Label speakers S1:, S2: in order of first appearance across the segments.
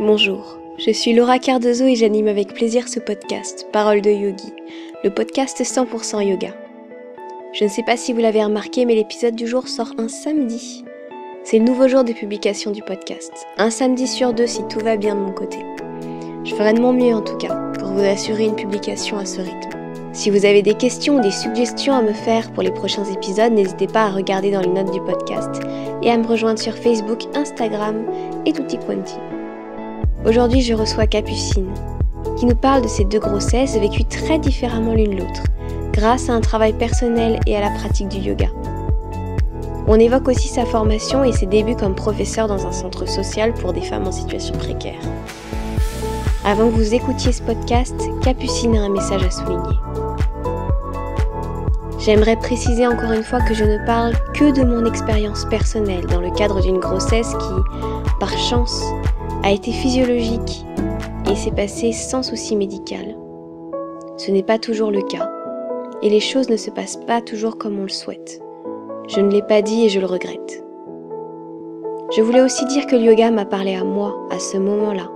S1: Bonjour, je suis Laura Cardozo et j'anime avec plaisir ce podcast, Parole de Yogi, le podcast 100% yoga. Je ne sais pas si vous l'avez remarqué, mais l'épisode du jour sort un samedi. C'est le nouveau jour de publication du podcast, un samedi sur deux si tout va bien de mon côté. Je ferai de mon mieux en tout cas, pour vous assurer une publication à ce rythme. Si vous avez des questions ou des suggestions à me faire pour les prochains épisodes, n'hésitez pas à regarder dans les notes du podcast et à me rejoindre sur Facebook, Instagram et tutti quanti. Aujourd'hui, je reçois Capucine, qui nous parle de ses deux grossesses vécues très différemment l'une l'autre, grâce à un travail personnel et à la pratique du yoga. On évoque aussi sa formation et ses débuts comme professeur dans un centre social pour des femmes en situation précaire. Avant que vous écoutiez ce podcast, Capucine a un message à souligner. J'aimerais préciser encore une fois que je ne parle que de mon expérience personnelle dans le cadre d'une grossesse qui, par chance, a été physiologique et s'est passé sans souci médical. Ce n'est pas toujours le cas, et les choses ne se passent pas toujours comme on le souhaite. Je ne l'ai pas dit et je le regrette. Je voulais aussi dire que le yoga m'a parlé à moi à ce moment-là,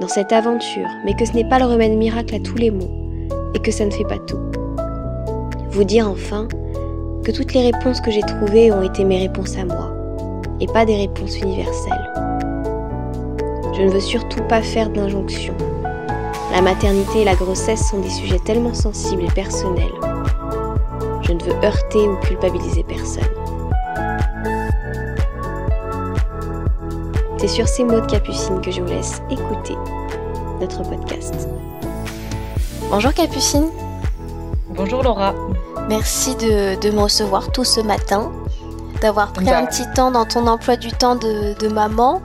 S1: dans cette aventure, mais que ce n'est pas le remède miracle à tous les maux, et que ça ne fait pas tout. Vous dire enfin que toutes les réponses que j'ai trouvées ont été mes réponses à moi, et pas des réponses universelles. Je ne veux surtout pas faire d'injonction. La maternité et la grossesse sont des sujets tellement sensibles et personnels. Je ne veux heurter ou culpabiliser personne. C'est sur ces mots de Capucine que je vous laisse écouter notre podcast. Bonjour Capucine.
S2: Bonjour Laura.
S1: Merci de, me recevoir tout ce matin, d'avoir pris un petit temps dans ton emploi du temps de, de maman.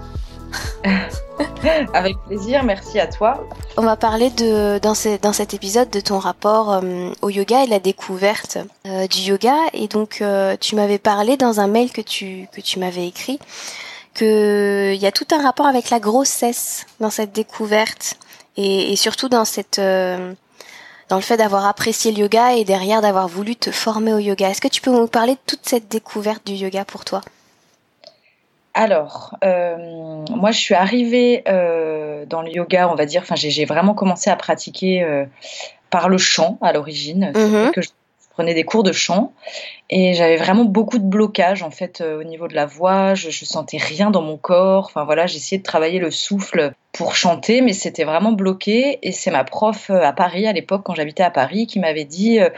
S2: Avec plaisir, merci à toi.
S1: On va parler de, dans, cet épisode de ton rapport euh, au yoga et la découverte euh, du yoga. Et donc, euh, tu m'avais parlé dans un mail que tu, que tu m'avais écrit qu'il y a tout un rapport avec la grossesse dans cette découverte et, et surtout dans cette dans le fait d'avoir apprécié le yoga et derrière d'avoir voulu te former au yoga. Est-ce que tu peux nous parler de toute cette découverte du yoga pour toi?
S2: Alors, euh, moi, je suis arrivée euh, dans le yoga, on va dire. Enfin, j'ai vraiment commencé à pratiquer euh, par le chant à l'origine. Mm que je prenais des cours de chant et j'avais vraiment beaucoup de blocage en fait au niveau de la voix. Je, je sentais rien dans mon corps. Enfin voilà, j'essayais de travailler le souffle pour chanter, mais c'était vraiment bloqué. Et c'est ma prof euh, à Paris, à l'époque, quand j'habitais à Paris, qui m'avait dit euh,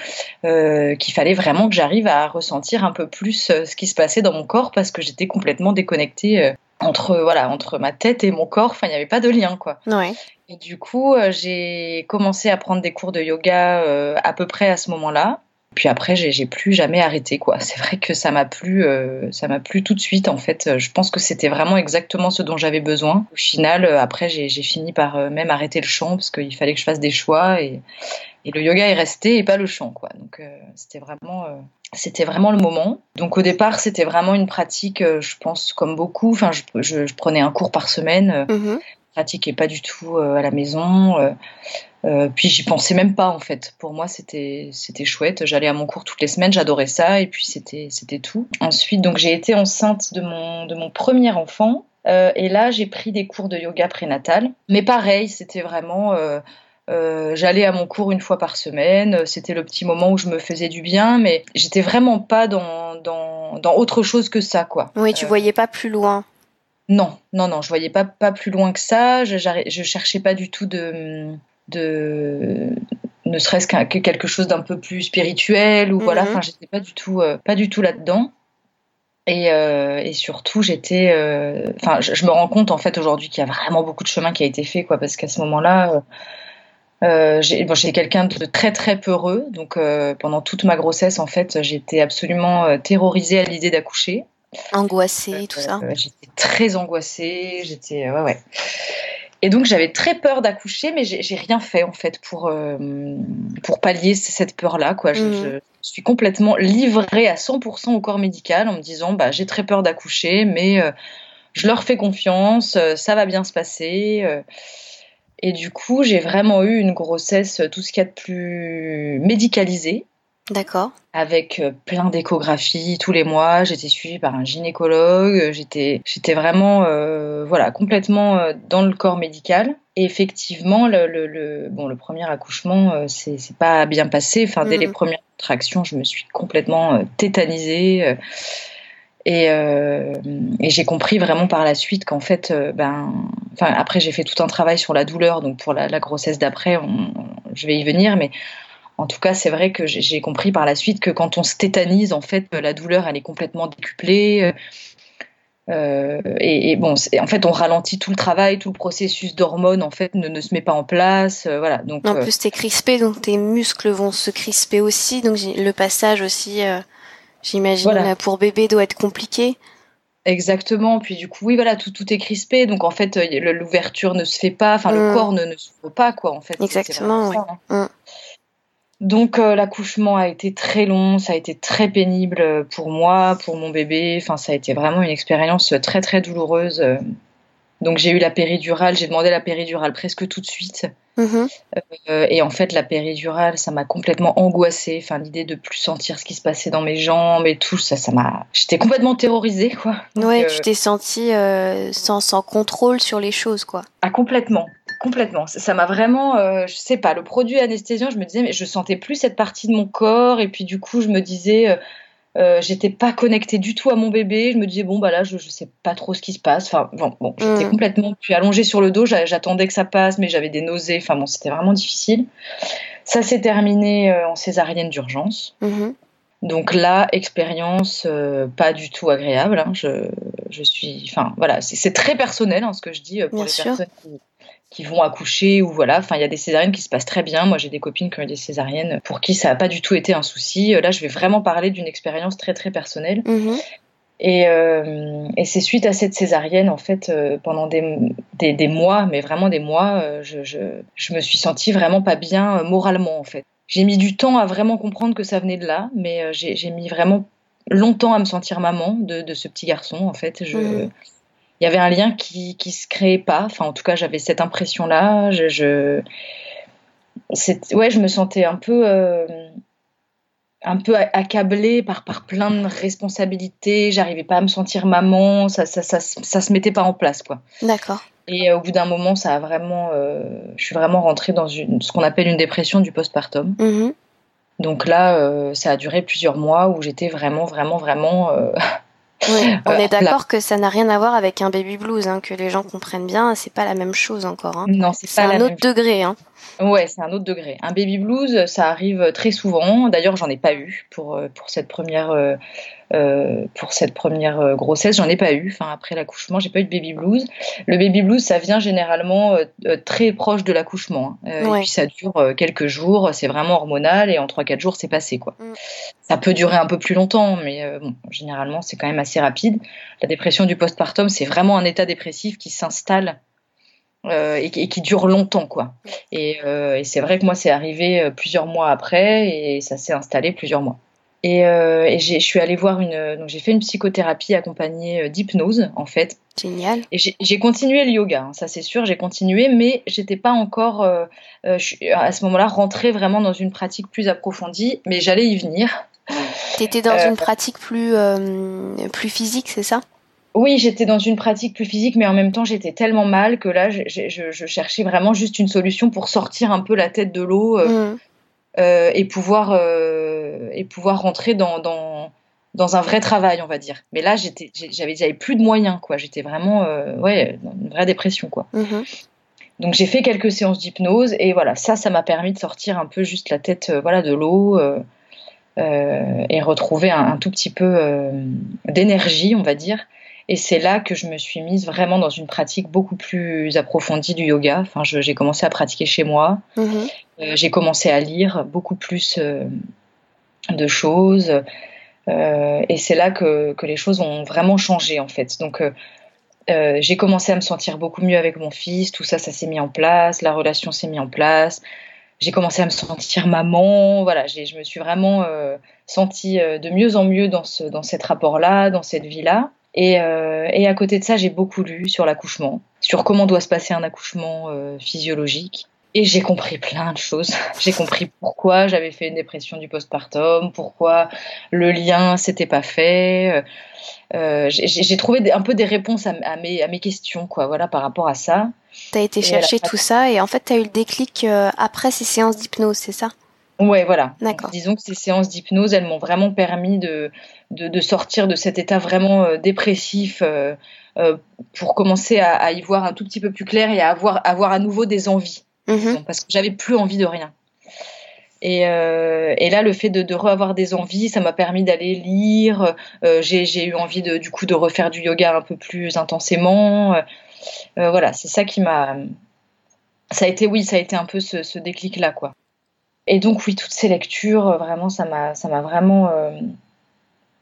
S2: euh, qu'il fallait vraiment que j'arrive à ressentir un peu plus ce qui se passait dans mon corps parce que j'étais complètement déconnectée entre voilà entre ma tête et mon corps. Enfin, il n'y avait pas de lien, quoi.
S1: Ouais.
S2: Et du coup, j'ai commencé à prendre des cours de yoga à peu près à ce moment-là. Puis après, j'ai plus jamais arrêté quoi. C'est vrai que ça m'a plu, euh, ça m'a plu tout de suite en fait. Je pense que c'était vraiment exactement ce dont j'avais besoin. Au final, euh, après, j'ai fini par euh, même arrêter le chant parce qu'il fallait que je fasse des choix et, et, le yoga est resté et pas le chant quoi. Donc c'était vraiment, c'était vraiment le moment. Donc au départ, c'était vraiment une pratique, je pense comme beaucoup. Enfin, je, je, prenais un cours par semaine. Mm pratiquais pas du tout à la maison. Euh, puis j'y pensais même pas en fait. Pour moi, c'était c'était chouette. J'allais à mon cours toutes les semaines, j'adorais ça et puis c'était c'était tout. Ensuite, donc j'ai été enceinte de mon de mon premier enfant euh, et là j'ai pris des cours de yoga prénatal. Mais pareil, c'était vraiment euh, j'allais à mon cours une fois par semaine. C'était le petit moment où je me faisais du bien, mais j'étais vraiment pas dans dans dans autre chose que ça quoi.
S1: Oui, tu voyais pas plus loin.
S2: Non, non, non, je voyais pas, pas plus loin que ça. Je, je cherchais pas du tout de, de ne serait-ce que quelque chose d'un peu plus spirituel ou voilà mhm. enfin j'étais pas du tout euh, pas du tout là-dedans. Et, euh, et, surtout j'étais euh, enfin je, me rends compte en fait aujourd'hui qu'il y a vraiment beaucoup de chemin qui a été fait quoi parce qu'à ce moment-là euh, j'ai bon, quelqu'un de très très peureux. Donc pendant toute ma grossesse en fait j'étais absolument terrorisée à l'idée d'accoucher.
S1: Angoissée tout ça.
S2: j'étais très angoissée j'étais ouais ouais et donc j'avais très peur d'accoucher, mais j'ai rien fait en fait pour, euh, pour pallier cette peur-là. Quoi. Je, mhm. suis complètement livrée à 100% au corps médical en me disant bah, j'ai très peur d'accoucher, mais euh, je leur fais confiance, euh, ça va bien se passer. et du coup, j'ai vraiment eu une grossesse, tout ce qu'il y a de plus médicalisé.
S3: D'accord.
S2: Avec plein d'échographies tous les mois. J'étais suivie par un gynécologue. J'étais, j'étais vraiment, voilà, complètement dans le corps médical. Et effectivement, le, le, bon, le premier accouchement, c'est, c'est pas bien passé. Enfin, dès les mm. premières contractions, je me suis complètement tétanisée. Et, euh, et j'ai compris vraiment par la suite qu'en fait, euh, ben, enfin après j'ai fait tout un travail sur la douleur, donc pour la, la grossesse d'après, je vais y venir, mais en tout cas c'est vrai que j'ai compris par la suite que quand on se tétanise, en fait, la douleur elle est complètement décuplée. Euh, et, et, bon, en fait, on ralentit tout le travail, tout le processus d'hormones en fait ne, ne, se met pas en place, euh, voilà. Donc
S3: en plus, t'es crispé, donc tes muscles vont se crisper aussi, donc le passage aussi J'imagine pour bébé doit être compliqué.
S2: Exactement. Puis du coup, oui, voilà, tout, tout est crispé. Donc en fait, euh, l'ouverture ne se fait pas. Enfin, le mm. corps ne, ne s'ouvre pas, quoi. En fait.
S3: Exactement.
S2: Donc euh, l'accouchement a été très long, ça a été très pénible euh, pour moi, pour mon bébé. Enfin, ça a été vraiment une expérience très très douloureuse. Donc j'ai eu la péridurale, j'ai demandé la péridurale presque tout de suite. Mhm. Euh, et en fait, la péridurale, ça m'a complètement angoissée. Enfin, l'idée de plus sentir ce qui se passait dans mes jambes et tout, ça, ça m'a. J'étais complètement terrorisée, quoi.
S3: ouais, tu euh, t'es sentie euh, sans, sans contrôle sur les choses, quoi.
S2: Ah, complètement. Complètement. Ça m'a vraiment, je sais pas, le produit anesthésiant, je me disais, mais je sentais plus cette partie de mon corps. Et puis, du coup, je me disais, euh, j'étais pas connectée du tout à mon bébé. Je me disais bon bah là je, je sais pas trop ce qui se passe. Enfin bon, bon j'étais mm. complètement puis allongée sur le dos. J'attendais que ça passe, mais j'avais des nausées. Enfin bon c'était vraiment difficile. Ça s'est terminé euh, en césarienne d'urgence. Mm-hmm. Donc là expérience euh, pas du tout agréable. Hein. Je, je suis enfin voilà c'est très personnel hein, ce que je dis pour les personnes qui qui vont accoucher ou voilà. Enfin, il y a des césariennes qui se passent très bien. Moi, j'ai des copines qui ont eu des césariennes pour qui ça n'a pas du tout été un souci. Euh, là, je vais vraiment parler d'une expérience très très personnelle. Mhm. Et, euh, et c'est suite à cette césarienne, en fait, euh, pendant des, des, des, mois, mais vraiment des mois, euh, je, je, je, me suis sentie vraiment pas bien moralement, en fait. J'ai mis du temps à vraiment comprendre que ça venait de là, mais j'ai mis vraiment longtemps à me sentir maman de, de ce petit garçon, en fait. Je, mhm il y avait un lien qui qui se créait pas. Enfin, en tout cas, j'avais cette impression-là. Je, je ouais, je me sentais un peu euh, un peu accablée par par plein de responsabilités. J'arrivais pas à me sentir maman. Ça ça, ça ça, se mettait pas en place, quoi.
S3: D'accord.
S2: Et euh, au bout d'un moment, ça a vraiment, euh, je suis vraiment rentrée dans une, ce qu'on appelle une dépression du postpartum. Mm Donc là, ça a duré plusieurs mois où j'étais vraiment, vraiment, vraiment
S3: on est d'accord que ça n'a rien à voir avec un baby blues, hein, que les gens comprennent bien. C'est pas la même chose encore. Hein.
S2: Non,
S3: c'est un autre degré. Hein.
S2: Ouais, c'est un autre degré. Un baby blues, ça arrive très souvent. D'ailleurs, j'en ai pas eu pour euh, pour cette première euh, euh, pour cette première grossesse, j'en ai pas eu. Enfin, après l'accouchement, j'ai pas eu de baby blues. Le baby blues, ça vient généralement très proche de l'accouchement. Hein. Et puis ça dure quelques jours. C'est vraiment hormonal et en 3-4 jours, c'est passé quoi. Mm. Ça peut durer un peu plus longtemps, mais bon, généralement, c'est quand même assez rapide. La dépression du postpartum, c'est vraiment un état dépressif qui s'installe euh, et, qui dure longtemps quoi. Et, euh, et c'est vrai que moi c'est arrivé euh, plusieurs mois après et ça s'est installé plusieurs mois. Et, euh, et je suis allée voir une donc j'ai fait une psychothérapie accompagnée d'hypnose en fait.
S3: Génial.
S2: Et j'ai continué le yoga, hein, ça c'est sûr, j'ai continué, mais j'étais pas encore euh, je suis à ce moment-là rentrée vraiment dans une pratique plus approfondie, mais j'allais y venir.
S3: T'étais dans une pratique plus plus physique, c'est ça?
S2: Oui, j'étais dans une pratique plus physique, mais en même temps, j'étais tellement mal que là, je, je, je, cherchais vraiment juste une solution pour sortir un peu la tête de l'eau euh, mm. euh, et pouvoir euh, et pouvoir rentrer dans, dans, dans un vrai travail, on va dire. Mais là, j'avais, j'avais plus de moyens, quoi. J'étais vraiment, euh, ouais, dans une vraie dépression, quoi. Mm-hmm. Donc j'ai fait quelques séances d'hypnose et voilà, ça, ça m'a permis de sortir un peu juste la tête, euh, voilà, de l'eau. Et retrouver un, un, tout petit peu d'énergie, on va dire. Et c'est là que je me suis mise vraiment dans une pratique beaucoup plus approfondie du yoga. Enfin, j'ai commencé à pratiquer chez moi. Mhm. Euh, j'ai commencé à lire beaucoup plus euh, de choses. Euh, et c'est là que, que, les choses ont vraiment changé, en fait. Donc, euh, j'ai commencé à me sentir beaucoup mieux avec mon fils. Tout ça, ça s'est mis en place. La relation s'est mise en place. J'ai commencé à me sentir maman. Voilà, je me suis vraiment sentie de mieux en mieux dans, ce, dans cet rapport-là, dans cette vie-là. Et, euh, et, à côté de ça, j'ai beaucoup lu sur l'accouchement, sur comment doit se passer un accouchement euh, physiologique. Et j'ai compris plein de choses. J'ai compris pourquoi j'avais fait une dépression du postpartum, pourquoi le lien s'était pas fait. Euh, j'ai trouvé un peu des réponses à, mes, à mes questions, quoi, voilà, par rapport à ça.
S3: Tu as été chercher tout ça et en fait, tu as eu le déclic euh, après ces séances d'hypnose, c'est ça?
S2: Ouais, voilà.
S3: D'accord.
S2: Disons que ces séances d'hypnose, elles m'ont vraiment permis de, de, sortir de cet état vraiment euh, dépressif pour commencer à, y voir un tout petit peu plus clair et à avoir, avoir à nouveau des envies. Mhm. Parce que j'avais plus envie de rien. Et, euh, et, là, le fait de, de revoir des envies, ça m'a permis d'aller lire. Euh, j'ai eu envie de, du coup de refaire du yoga un peu plus intensément. Euh, voilà, c'est ça qui m'a. Ça a été, oui, ça a été un peu ce, déclic-là, quoi. Et donc, oui, toutes ces lectures, vraiment, ça m'a vraiment,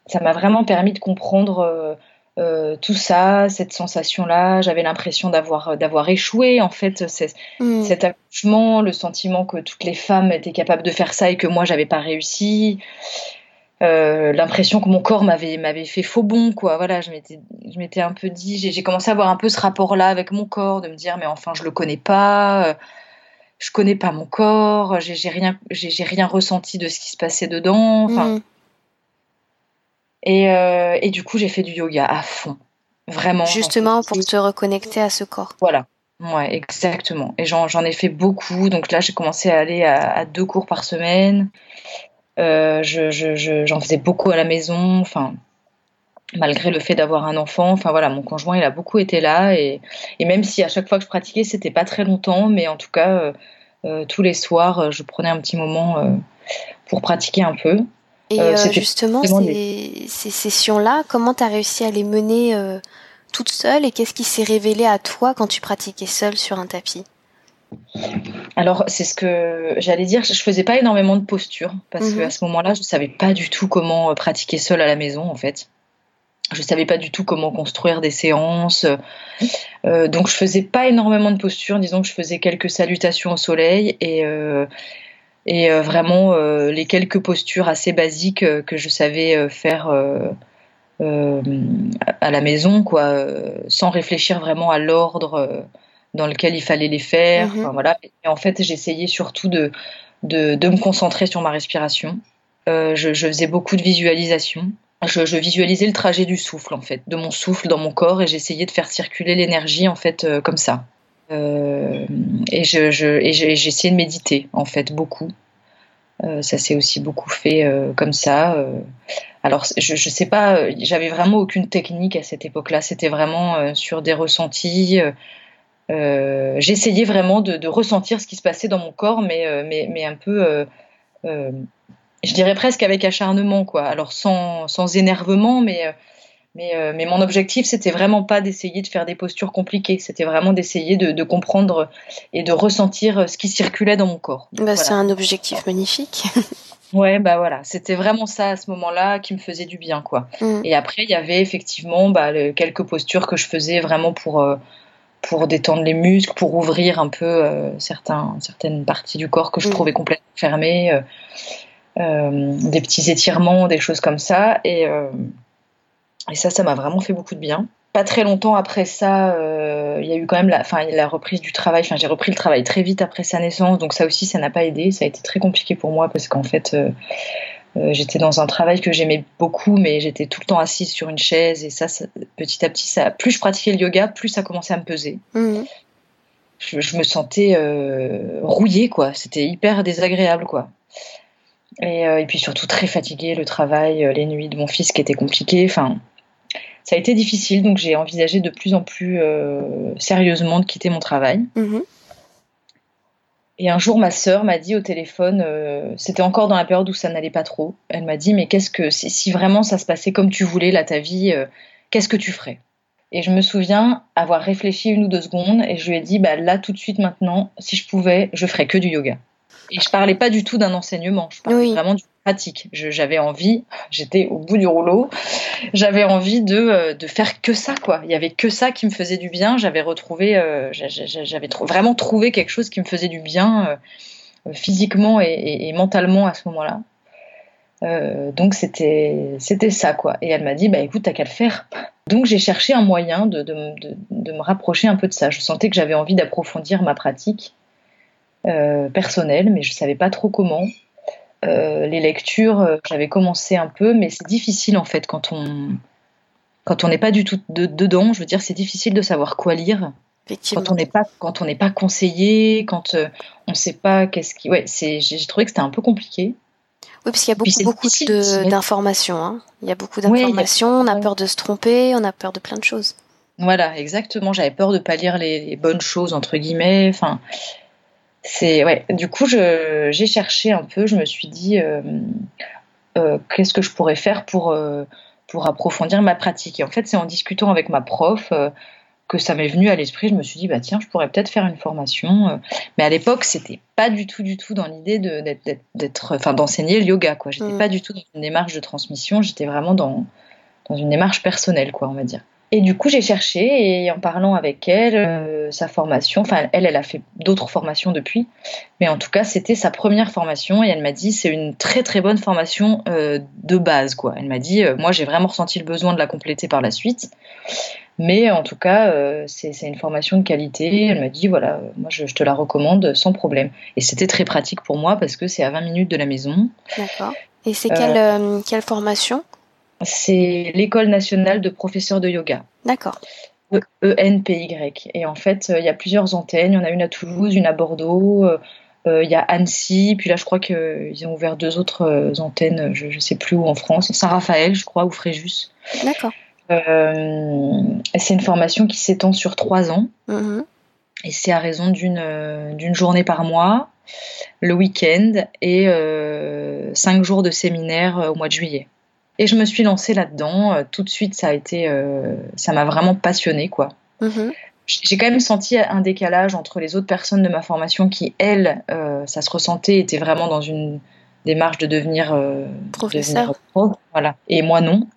S2: ça m'a vraiment permis de comprendre euh, tout ça, cette sensation-là, j'avais l'impression d'avoir euh, d'avoir échoué. En fait, mm. cet accouchement, le sentiment que toutes les femmes étaient capables de faire ça et que moi j'avais pas réussi. Euh, l'impression que mon corps m'avait m'avait fait faux bon quoi voilà je m'étais je m'étais un peu dit j'ai commencé à avoir un peu ce rapport là avec mon corps de me dire mais enfin je le connais pas je connais pas mon corps j'ai rien j'ai rien ressenti de ce qui se passait dedans enfin mm. Euh, et, du coup, j'ai fait du yoga à fond. Vraiment.
S3: Justement pour te reconnecter à ce corps.
S2: Voilà. Ouais, exactement. Et j'en ai fait beaucoup. Donc là, j'ai commencé à aller à, deux cours par semaine. Euh, j'en faisais beaucoup à la maison. Enfin, malgré le fait d'avoir un enfant. Enfin voilà, mon conjoint, il a beaucoup été là. Et, même si à chaque fois que je pratiquais, c'était pas très longtemps, mais en tout cas, euh, tous les soirs, je prenais un petit moment pour pratiquer un peu.
S3: Et euh, euh, justement, ces, sessions-là, comment tu as réussi à les mener euh, toute seule et qu'est-ce qui s'est révélé à toi quand tu pratiquais seule sur un tapis?
S2: Alors, c'est ce que j'allais dire. Je faisais pas énormément de posture parce qu'à mhm. ce moment-là, je ne savais pas du tout comment pratiquer seule à la maison, en fait. Je ne savais pas du tout comment construire des séances. donc, je faisais pas énormément de posture. Disons que je faisais quelques salutations au soleil et, et euh, vraiment euh, les quelques postures assez basiques euh, que je savais faire à la maison, quoi, sans réfléchir vraiment à l'ordre dans lequel il fallait les faire. Mhm. voilà. Et en fait, j'essayais surtout de, de, de, me concentrer sur ma respiration. je, je, faisais beaucoup de visualisation. Je, je, visualisais le trajet du souffle, en fait, de mon souffle dans mon corps, et j'essayais de faire circuler l'énergie, en fait, comme ça. Euh, et j'essayais de méditer, en fait, beaucoup. Euh, ça s'est aussi beaucoup fait euh, comme ça. alors, je, je sais pas, j'avais vraiment aucune technique à cette époque-là. C'était vraiment sur des ressentis. J'essayais vraiment de, ressentir ce qui se passait dans mon corps, mais, un peu je dirais presque avec acharnement, quoi. Alors sans énervement, mais mais, euh, mais mon objectif, c'était vraiment pas d'essayer de faire des postures compliquées. C'était vraiment d'essayer de, de, comprendre et de ressentir ce qui circulait dans mon corps.
S3: Bah, C'est un objectif magnifique.
S2: ouais, bah voilà. C'était vraiment ça à ce moment-là qui me faisait du bien, quoi. Mm. Et après, il y avait effectivement bah, quelques postures que je faisais vraiment pour. Euh, pour détendre les muscles, pour ouvrir un peu euh, certains, certaines parties du corps que je mm. trouvais complètement fermées, des petits étirements, des choses comme ça. Et, et ça, ça m'a vraiment fait beaucoup de bien. Pas très longtemps après ça, euh, il y a eu quand même la, enfin, la reprise du travail. Enfin, j'ai repris le travail très vite après sa naissance, donc ça aussi, ça n'a pas aidé. Ça a été très compliqué pour moi parce qu'en fait, euh, euh, j'étais dans un travail que j'aimais beaucoup, mais j'étais tout le temps assise sur une chaise et ça, petit à petit, ça, plus je pratiquais le yoga, plus ça commençait à me peser. Mmh. Je, me sentais rouillée, quoi. C'était hyper désagréable, quoi. Et, et, puis surtout très fatiguée, le travail, les nuits de mon fils qui étaient compliquées. Enfin, ça a été difficile, donc j'ai envisagé de plus en plus euh, sérieusement de quitter mon travail. Mhm. Et un jour, ma sœur m'a dit au téléphone, euh, c'était encore dans la période où ça n'allait pas trop. Elle m'a dit, mais qu'est-ce que si, vraiment ça se passait comme tu voulais là ta vie, euh, qu'est-ce que tu ferais? Et je me souviens avoir réfléchi une ou deux secondes et je lui ai dit, bah là tout de suite maintenant, si je pouvais, je ferais que du yoga. Et je parlais pas du tout d'un enseignement, je parlais vraiment du pratique. J'avais envie, j'étais au bout du rouleau, j'avais envie de, euh, de, faire que ça, quoi. Il y avait que ça qui me faisait du bien. J'avais retrouvé, euh, j'avais vraiment trouvé quelque chose qui me faisait du bien euh, physiquement et, mentalement à ce moment-là. donc c'était ça quoi. Et elle m'a dit bah écoute t'as qu'à le faire. Donc j'ai cherché un moyen de, de, de, me rapprocher un peu de ça. Je sentais que j'avais envie d'approfondir ma pratique personnelle, mais je savais pas trop comment. Les lectures, j'avais commencé un peu, mais c'est difficile en fait quand on quand on n'est pas du tout dedans. Je veux dire, c'est difficile de savoir quoi lire. Quand on n'est pas quand on n'est pas conseillé, quand on ne sait pas qu'est-ce qui, ouais, c'est j'ai trouvé que c'était un peu compliqué.
S3: Oui, parce qu'il y a beaucoup, beaucoup d'informations. Hein. Il y a beaucoup d'informations, on a peur de se tromper, on a peur de plein de choses.
S2: Voilà, exactement. J'avais peur de pas lire les, bonnes choses entre guillemets. Enfin, c'est ouais. Du coup, j'ai cherché un peu. Je me suis dit, euh, euh, qu'est-ce que je pourrais faire pour euh, pour approfondir ma pratique? Et en fait, c'est en discutant avec ma prof que ça m'est venu à l'esprit. Je me suis dit, bah tiens, je pourrais peut-être faire une formation. Euh. Mais à l'époque, c'était pas du tout, du tout dans l'idée d'être, enfin, d'enseigner le yoga, quoi. J'étais mm. pas du tout dans une démarche de transmission. J'étais vraiment dans, dans une démarche personnelle, quoi, on va dire. Et du coup, j'ai cherché et en parlant avec elle, euh, sa formation, enfin, elle, elle a fait d'autres formations depuis, mais en tout cas, c'était sa première formation et elle m'a dit c'est une très très bonne formation euh, de base, quoi. Elle m'a dit, moi, j'ai vraiment ressenti le besoin de la compléter par la suite. Mais en tout cas, euh, c'est une formation de qualité. Elle m'a dit, voilà, moi je, te la recommande sans problème. Et c'était très pratique pour moi parce que c'est à 20 minutes de la maison.
S3: D'accord. Et c'est quelle, euh, quelle formation?
S2: C'est l'école nationale de professeurs de yoga.
S3: D'accord.
S2: ENPY. Et en fait, euh, il y a plusieurs antennes. Il y en a une à Toulouse, une à Bordeaux. il y a Annecy, puis là je crois qu'ils ont ouvert deux autres antennes, je ne sais plus où en France, Saint-Raphaël je crois, ou Fréjus.
S3: D'accord.
S2: Euh, c'est une formation qui s'étend sur trois ans. Mm-hmm. Et c'est à raison d'une euh, d'une journée par mois, le week-end et euh, cinq jours de séminaire au mois de juillet. Et je me suis lancée là-dedans. Tout de suite, ça a été, ça m'a vraiment passionnée, quoi. Mm-hmm. J'ai quand même senti un décalage entre les autres personnes de ma formation qui, elles, ça se ressentait, étaient vraiment dans une démarche de devenir
S3: professeur.
S2: voilà. Et moi, non.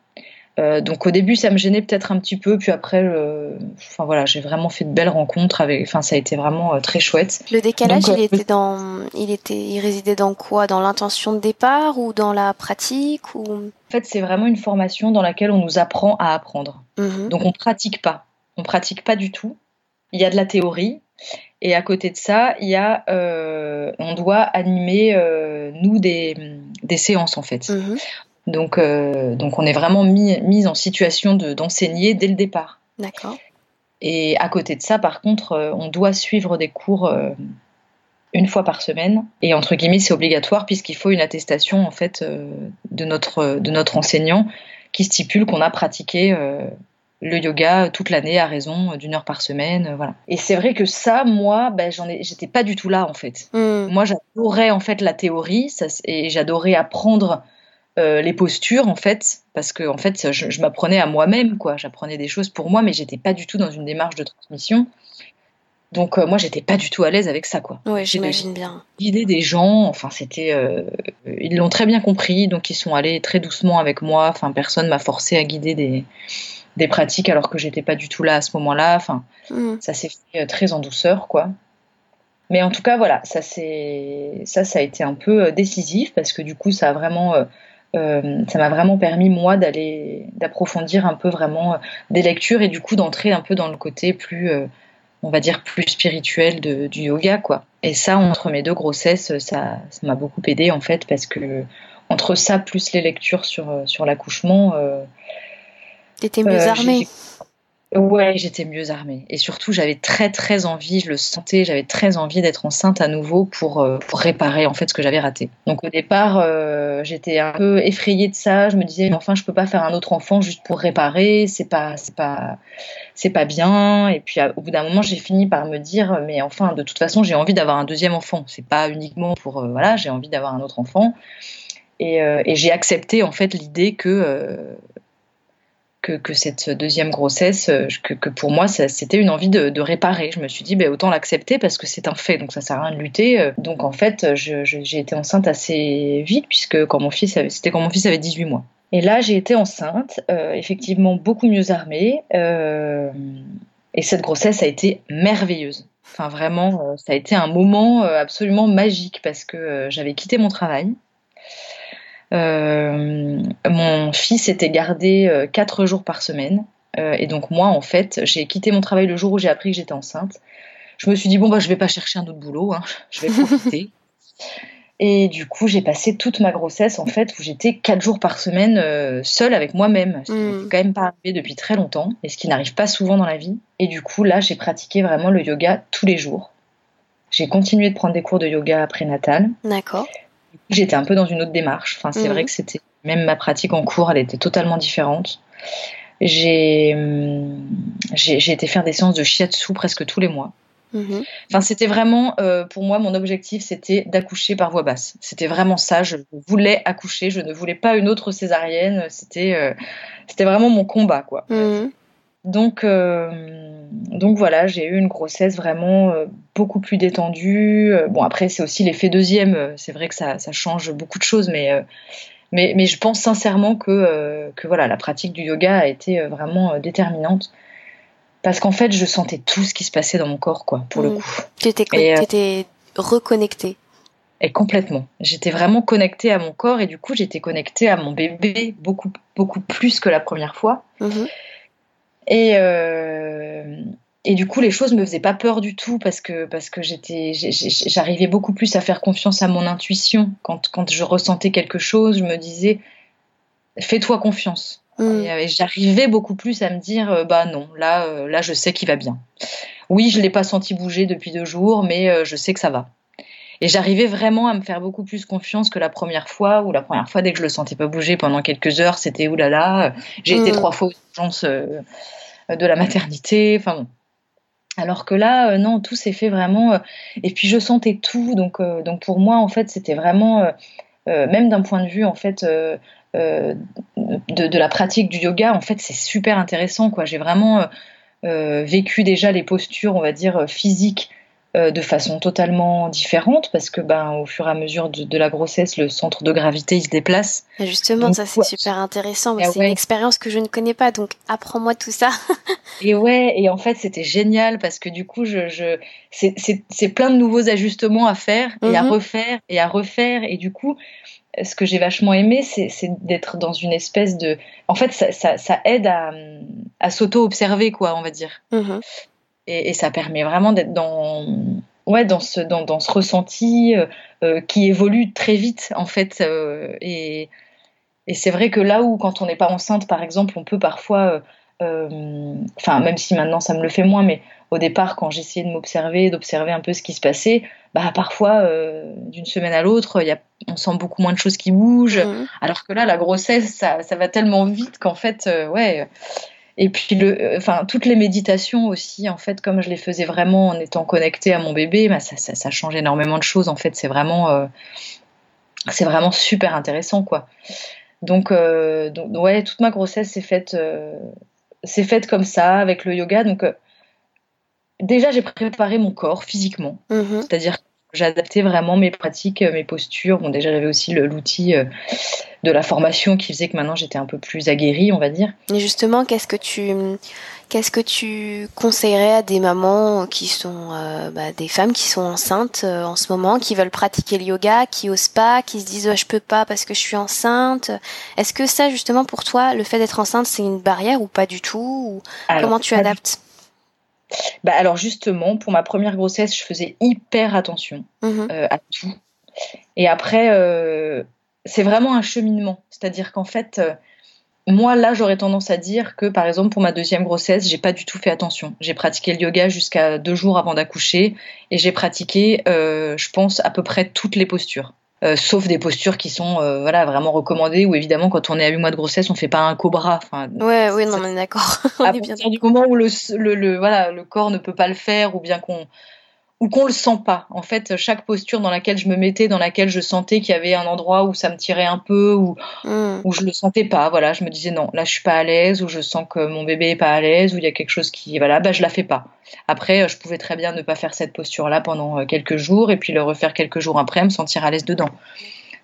S2: Euh, donc au début ça me gênait peut-être un petit peu, puis après, enfin voilà, j'ai vraiment fait de belles rencontres avec, enfin ça a été vraiment euh, très chouette.
S3: Le décalage, il euh, était dans, il était, il résidait dans quoi? Dans l'intention de départ ou dans la pratique ou?
S2: En fait, c'est vraiment une formation dans laquelle on nous apprend à apprendre. Mhm. Donc on pratique pas, on pratique pas du tout. Il y a de la théorie. Et à côté de ça, il y a, on doit animer nous des, des séances en fait. Mhm. Donc, euh, donc on est vraiment mis, mis en situation d'enseigner dès le départ.
S3: D'accord.
S2: Et à côté de ça, par contre, euh, on doit suivre des cours euh, une fois par semaine. Et entre guillemets, c'est obligatoire puisqu'il faut une attestation en fait de notre de notre enseignant qui stipule qu'on a pratiqué le yoga toute l'année à raison d'une heure par semaine, voilà. Et c'est vrai que ça, moi, ben, j'en ai, j'étais pas du tout là en fait. Hmm. Moi, j'adorais en fait la théorie ça, et j'adorais apprendre euh, les postures en fait parce que en fait je, m'apprenais à moi-même quoi. J'apprenais des choses pour moi mais j'étais pas du tout dans une démarche de transmission. Donc euh, moi j'étais pas du tout à l'aise avec ça quoi.
S3: Ouais j'imagine bien.
S2: guider des gens enfin c'était euh, ils l'ont très bien compris donc ils sont allés très doucement avec moi. Enfin personne m'a forcé à guider des des pratiques alors que j'étais pas du tout là à ce moment-là. Enfin hmm. ça s'est fait très en douceur quoi. Mais en tout cas voilà ça c'est ça ça a été un peu décisif parce que du coup ça a vraiment euh, ça m'a vraiment permis moi d'aller d'approfondir un peu vraiment euh, des lectures et du coup d'entrer un peu dans le côté plus euh, on va dire plus spirituel du yoga quoi. Et ça entre mes deux grossesses ça ça m'a beaucoup aidé en fait parce que entre ça plus les lectures sur sur l'accouchement
S3: T'étais mieux armée
S2: Ouais, j'étais mieux armée. Et surtout, j'avais très très envie, je le sentais, j'avais très envie d'être enceinte à nouveau pour, euh, réparer en fait ce que j'avais raté. Donc au départ, euh, j'étais un peu effrayée de ça. Je me disais, mais enfin, je peux pas faire un autre enfant juste pour réparer. C'est pas, c'est pas, c'est pas bien. Et puis au bout d'un moment, j'ai fini par me dire, mais enfin, de toute façon, j'ai envie d'avoir un deuxième enfant. C'est pas uniquement pour, euh, voilà, j'ai envie d'avoir un autre enfant. Et, et j'ai accepté en fait l'idée que que, cette deuxième grossesse, euh, que, pour moi, c'était une envie de, réparer. Je me suis dit, ben, autant l'accepter parce que c'est un fait, donc ça sert à rien de lutter. Euh. Donc en fait, j'ai été enceinte assez vite, puisque quand mon fils c'était quand mon fils avait 18 mois. Et là, j'ai été enceinte, euh, effectivement beaucoup mieux armée. et cette grossesse a été merveilleuse. Enfin, vraiment, ça a été un moment absolument magique parce que j'avais quitté mon travail. Euh, mon fils était gardé euh, quatre jours par semaine. Euh, et donc moi, en fait, j'ai quitté mon travail le jour où j'ai appris que j'étais enceinte. je me suis dit bon bah je vais pas chercher un autre boulot, hein. je vais profiter. Et du coup, j'ai passé toute ma grossesse en fait où j'étais quatre jours par semaine euh, seule avec moi-même. Ce qui mmh. quand même pas arrivé depuis très longtemps et ce qui n'arrive pas souvent dans la vie. Et du coup, là, j'ai pratiqué vraiment le yoga tous les jours. J'ai continué de prendre des cours de yoga prénatal.
S3: D'accord.
S2: J'étais un peu dans une autre démarche. Enfin, c'est mmh. vrai que c'était même ma pratique en cours, elle était totalement différente. J'ai hum, j'ai été faire des séances de shiatsu presque tous les mois. Mhm. Enfin, c'était vraiment, euh, pour moi, mon objectif, c'était d'accoucher par voie basse. C'était vraiment ça. Je voulais accoucher. Je ne voulais pas une autre césarienne. C'était, euh, c'était vraiment mon combat, quoi. Mhm. Donc, euh, donc voilà, j'ai eu une grossesse vraiment beaucoup plus détendue. Bon, après, c'est aussi l'effet deuxième. C'est vrai que ça, ça, change beaucoup de choses, mais, mais, mais je pense sincèrement que, que voilà, la pratique du yoga a été vraiment déterminante parce qu'en fait, je sentais tout ce qui se passait dans mon corps, quoi, pour le mm. coup.
S3: Tu étais, euh, reconnectée.
S2: Et complètement. J'étais vraiment connectée à mon corps et du coup, j'étais connectée à mon bébé beaucoup, beaucoup plus que la première fois. Mm-hmm. Et, euh, et du coup, les choses me faisaient pas peur du tout parce que, parce que j'étais, j'arrivais beaucoup plus à faire confiance à mon intuition. Quand, quand je ressentais quelque chose, je me disais, fais-toi confiance. Mm. Et, j'arrivais beaucoup plus à me dire, euh, bah non, là, euh, là, je sais qu'il va bien. Oui, je l'ai pas senti bouger depuis deux jours, mais euh, je sais que ça va. Et j'arrivais vraiment à me faire beaucoup plus confiance que la première fois, ou la première fois, dès que je le sentais pas bouger pendant quelques heures, c'était oulala, j'ai été mm. trois fois aux urgences de la maternité, enfin bon. Alors que là, non, tout s'est fait vraiment. et puis je sentais tout, donc, donc pour moi, en fait, c'était vraiment, même d'un point de vue, en fait, euh, de, la pratique du yoga, en fait, c'est super intéressant. Quoi. J'ai vraiment euh, euh, vécu déjà les postures, on va dire, physiques de façon totalement différente parce que ben au fur et à mesure de, la grossesse le centre de gravité il se déplace
S3: justement ça c'est super intéressant ah c'est une expérience que je ne connais pas donc apprends-moi tout ça
S2: et ouais et en fait c'était génial parce que du coup je, je c'est plein de nouveaux ajustements à faire et à mhm. refaire et à refaire et du coup ce que j'ai vachement aimé, c'est d'être dans une espèce de. En fait, ça, aide à, s'auto-observer, quoi, on va dire. Mm-hmm. Et, ça permet vraiment d'être dans. Ouais, dans ce, dans, ce ressenti euh, euh, qui évolue très vite, en fait. Euh, et, et c'est vrai que là où, quand on n'est pas enceinte, par exemple, on peut parfois. Enfin, même si maintenant ça me le fait moins, mais au départ, quand j'essayais de m'observer, d'observer un peu ce qui se passait, bah, parfois, d'une semaine à l'autre, on sent beaucoup moins de choses qui bougent. Mhm. Alors que là, la grossesse, ça, va tellement vite qu'en fait, ouais. Et puis, le, euh, enfin, toutes les méditations aussi, en fait, comme je les faisais vraiment en étant connectée à mon bébé, bah, ça, ça, change énormément de choses. En fait, c'est vraiment, c'est vraiment super intéressant, quoi. Donc, donc, ouais, toute ma grossesse s'est faite, c'est faite comme ça, avec le yoga. Donc, déjà, j'ai préparé mon corps physiquement. Mhm. C'est-à-dire adapté vraiment mes pratiques, mes postures. Bon, déjà, j'avais aussi l'outil euh, de la formation qui faisait que maintenant j'étais un peu plus aguerrie, on va dire.
S3: Et justement, qu'est-ce que tu, qu'est-ce que tu conseillerais à des mamans qui sont, euh, bah, des femmes qui sont enceintes euh, en ce moment, qui veulent pratiquer le yoga, qui osent pas, qui se disent je peux pas parce que je suis enceinte? Est-ce que ça, justement, pour toi, le fait d'être enceinte, c'est une barrière ou pas du tout? Comment tu adaptes?
S2: Bah alors justement, pour ma première grossesse, je faisais hyper attention mhm. euh, à tout. Et après, euh, c'est vraiment un cheminement. C'est-à-dire qu'en fait, euh, moi là, j'aurais tendance à dire que, par exemple, pour ma deuxième grossesse, j'ai pas du tout fait attention. J'ai pratiqué le yoga jusqu'à deux jours avant d'accoucher et j'ai pratiqué, je pense, à peu près toutes les postures. Euh, sauf des postures qui sont euh, voilà vraiment recommandées ou évidemment quand on est à 8 mois de grossesse on fait pas un cobra. Enfin
S3: ouais oui non mais d'accord.
S2: À partir du moment où le, le, voilà le corps ne peut pas le faire ou bien qu'on ou qu'on le sent pas. En fait, chaque posture dans laquelle je me mettais, dans laquelle je sentais qu'il y avait un endroit où ça me tirait un peu, ou mm. où je le sentais pas, voilà, je me disais non, là je suis pas à l'aise, ou je sens que mon bébé est pas à l'aise, ou il y a quelque chose qui, voilà, bah je la fais pas. Après, je pouvais très bien ne pas faire cette posture-là pendant euh, quelques jours, et puis le refaire quelques jours après, me sentir à l'aise dedans.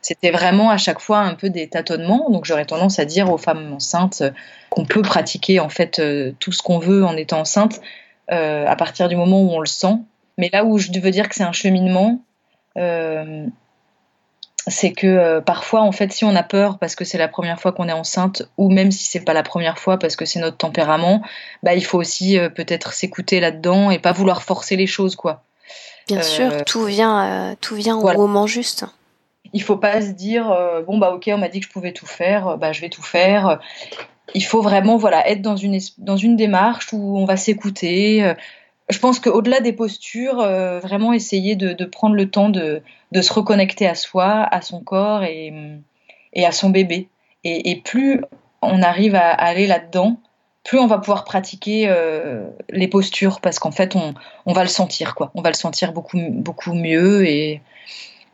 S2: C'était vraiment à chaque fois un peu des tâtonnements, donc j'aurais tendance à dire aux femmes enceintes qu'on peut pratiquer en fait euh, tout ce qu'on veut en étant enceinte euh, à partir du moment où on le sent mais là où je veux dire que c'est un cheminement, euh, c'est que euh, parfois, en fait, si on a peur parce que c'est la première fois qu'on est enceinte, ou même si c'est pas la première fois parce que c'est notre tempérament, bah, il faut aussi euh, peut-être s'écouter là-dedans et pas vouloir forcer les choses, quoi.
S3: Bien sûr, tout vient, tout vient au moment juste.
S2: Il faut pas se dire bon bah ok, on m'a dit que je pouvais tout faire, bah je vais tout faire. Il faut vraiment voilà être dans une dans une démarche où on va s'écouter je pense qu'au-delà des postures, euh, vraiment essayer de, prendre le temps de, se reconnecter à soi, à son corps et, à son bébé. Et, plus on arrive à, aller là-dedans, plus on va pouvoir pratiquer euh, les postures parce qu'en fait, on, va le sentir, quoi. On va le sentir beaucoup, beaucoup mieux. Et,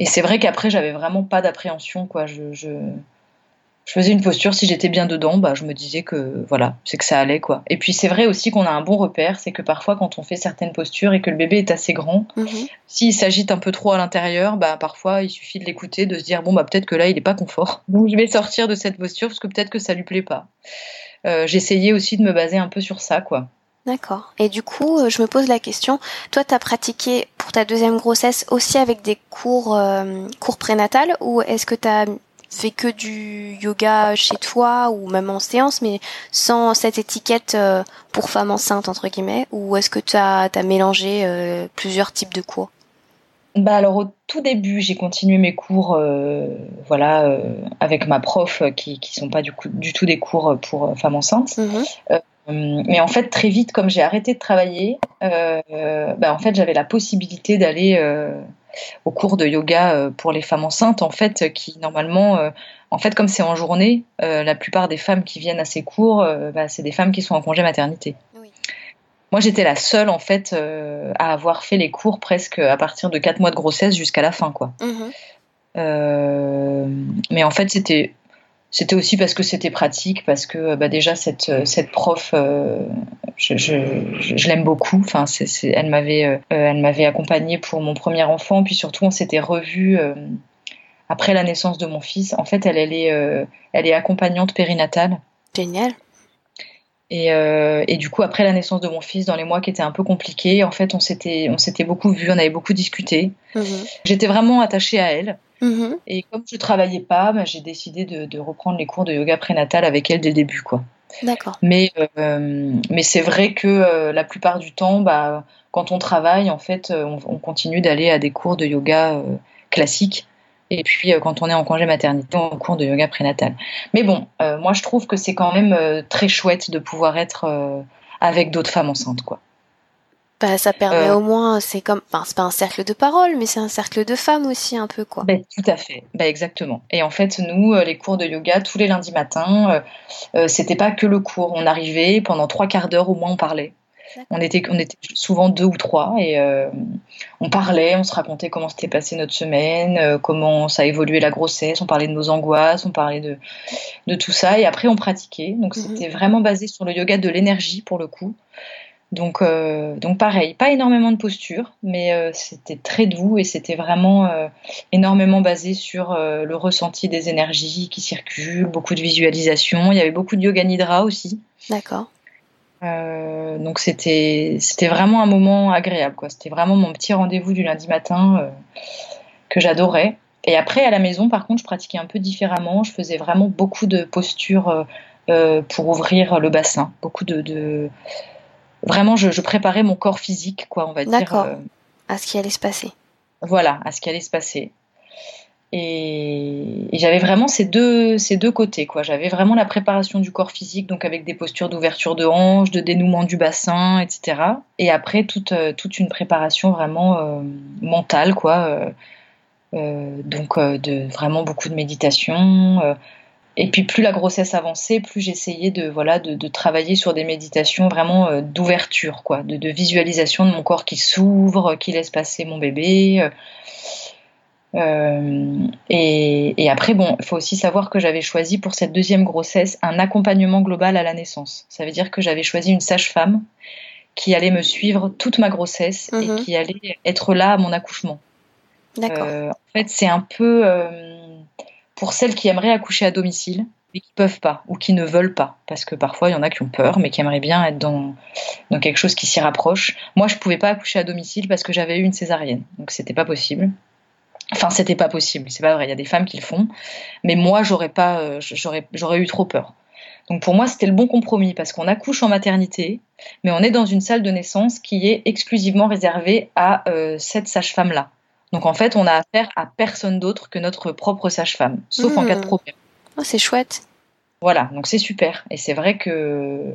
S2: c'est vrai qu'après, j'avais vraiment pas d'appréhension, quoi. je, je faisais une posture, si j'étais bien dedans, bah, je me disais que voilà, c'est que ça allait quoi. Et puis c'est vrai aussi qu'on a un bon repère, c'est que parfois quand on fait certaines postures et que le bébé est assez grand, mhm. s'il s'agite un peu trop à l'intérieur, bah parfois il suffit de l'écouter, de se dire bon bah peut-être que là il n'est pas confort, donc je vais sortir de cette posture parce que peut-être que ça lui plaît pas. Euh, j'essayais aussi de me baser un peu sur ça quoi.
S3: D'accord. Et du coup, euh, je me pose la question, toi, tu as pratiqué pour ta deuxième grossesse aussi avec des cours, euh, cours prénatales ou est-ce que tu as fais que du yoga chez toi ou même en séance, mais sans cette étiquette euh, pour femme enceinte, entre guillemets, ou est-ce que tu as, mélangé euh, plusieurs types de cours?
S2: Bah alors au tout début, j'ai continué mes cours, euh, voilà, avec ma prof, qui qui sont pas du, coup, du tout des cours pour femmes enceintes. Mm-hmm. mais en fait, très vite, comme j'ai arrêté de travailler, bah en fait, j'avais la possibilité d'aller au cours de yoga euh, pour les femmes enceintes, en fait, qui normalement, euh, en fait, comme c'est en journée, euh, la plupart des femmes qui viennent à ces cours, bah, c'est des femmes qui sont en congé maternité. Moi, j'étais la seule, en fait, à avoir fait les cours presque à partir de 4 mois de grossesse jusqu'à la fin, quoi. Mhm. mais en fait, c'était c'était aussi parce que c'était pratique, parce que bah, déjà cette, cette prof, euh, je, je, l'aime beaucoup. Enfin, elle m'avait euh, elle m'avait accompagnée pour mon premier enfant, puis surtout on s'était revus euh, après la naissance de mon fils. En fait, elle, elle est elle est accompagnante périnatale.
S3: Génial.
S2: Et, et, du coup, après la naissance de mon fils, dans les mois qui étaient un peu compliqués, en fait, on s'était, on s'était beaucoup vu, on avait beaucoup discuté. Mhm. J'étais vraiment attachée à elle. Mm-hmm. Et comme je travaillais pas, bah, j'ai décidé de, reprendre les cours de yoga prénatal avec elle dès le début, quoi.
S3: D'accord.
S2: Mais, euh, mais c'est vrai que euh, la plupart du temps, bah, quand on travaille, en fait, euh, on, continue d'aller à des cours de yoga classiques. Et puis, quand on est en congé maternité, on cours de yoga prénatal. Mais bon, moi, je trouve que c'est quand même très chouette de pouvoir être avec d'autres femmes enceintes, quoi.
S3: Bah, ça permet euh. au moins, c'est comme, enfin, c'est pas un cercle de parole, mais c'est un cercle de femmes aussi un peu quoi.
S2: Ben, tout à fait, ben, exactement. Et en fait, nous, euh, les cours de yoga tous les lundis matins, euh, c'était pas que le cours. On arrivait pendant trois quarts d'heure au moins, on parlait. On était, on était souvent deux ou trois et on parlait, on se racontait comment s'était passée notre semaine, comment ça a évolué la grossesse, on parlait de nos angoisses, on parlait de, de tout ça et après on pratiquait. Donc mhm. c'était vraiment basé sur le yoga de l'énergie pour le coup. Donc, euh, donc pareil, pas énormément de posture, mais euh, c'était très doux et c'était vraiment euh, énormément basé sur le ressenti des énergies qui circulent, beaucoup de visualisation. Il y avait beaucoup de yoga nidra aussi.
S3: D'accord.
S2: donc c'était c'était vraiment un moment agréable quoi. C'était vraiment mon petit rendez-vous du lundi matin que j'adorais. Et après à la maison, par contre, je pratiquais un peu différemment. Je faisais vraiment beaucoup de postures pour ouvrir le bassin, beaucoup de vraiment, je, préparais mon corps physique, quoi, on va dire.
S3: D'accord. Euh, à ce qui allait se passer.
S2: Voilà, à ce qui allait se passer. Et, j'avais vraiment ces deux, ces deux côtés, quoi. J'avais vraiment la préparation du corps physique, donc avec des postures d'ouverture de hanche, de dénouement du bassin, etc. Et après, toute, euh, toute une préparation vraiment euh, mentale, quoi. donc, de vraiment beaucoup de méditation et puis plus la grossesse avançait, plus j'essayais de voilà de, travailler sur des méditations vraiment euh, d'ouverture, quoi, de, visualisation de mon corps qui s'ouvre, qui laisse passer mon bébé. Euh, euh, et, après, bon, il faut aussi savoir que j'avais choisi pour cette deuxième grossesse un accompagnement global à la naissance. Ça veut dire que j'avais choisi une sage-femme qui allait me suivre toute ma grossesse et mhm. qui allait être là à mon accouchement.
S3: D'accord.
S2: en fait, c'est un peu pour celles qui aimeraient accoucher à domicile et qui peuvent pas ou qui ne veulent pas parce que parfois il y en a qui ont peur mais qui aimeraient bien être dans, dans quelque chose qui s'y rapproche. Moi je pouvais pas accoucher à domicile parce que j'avais eu une césarienne donc c'était pas possible. Enfin, c'était pas possible, c'est pas vrai. Il y a des femmes qui le font, mais moi, j'aurais pas, j'aurais, j'aurais eu trop peur. Donc pour moi, c'était le bon compromis parce qu'on accouche en maternité, mais on est dans une salle de naissance qui est exclusivement réservée à cette sage-femme-là. Donc en fait, on a affaire à personne d'autre que notre propre sage-femme, sauf en cas de problème.
S3: Oh, c'est chouette.
S2: Voilà, donc c'est super. Et c'est vrai que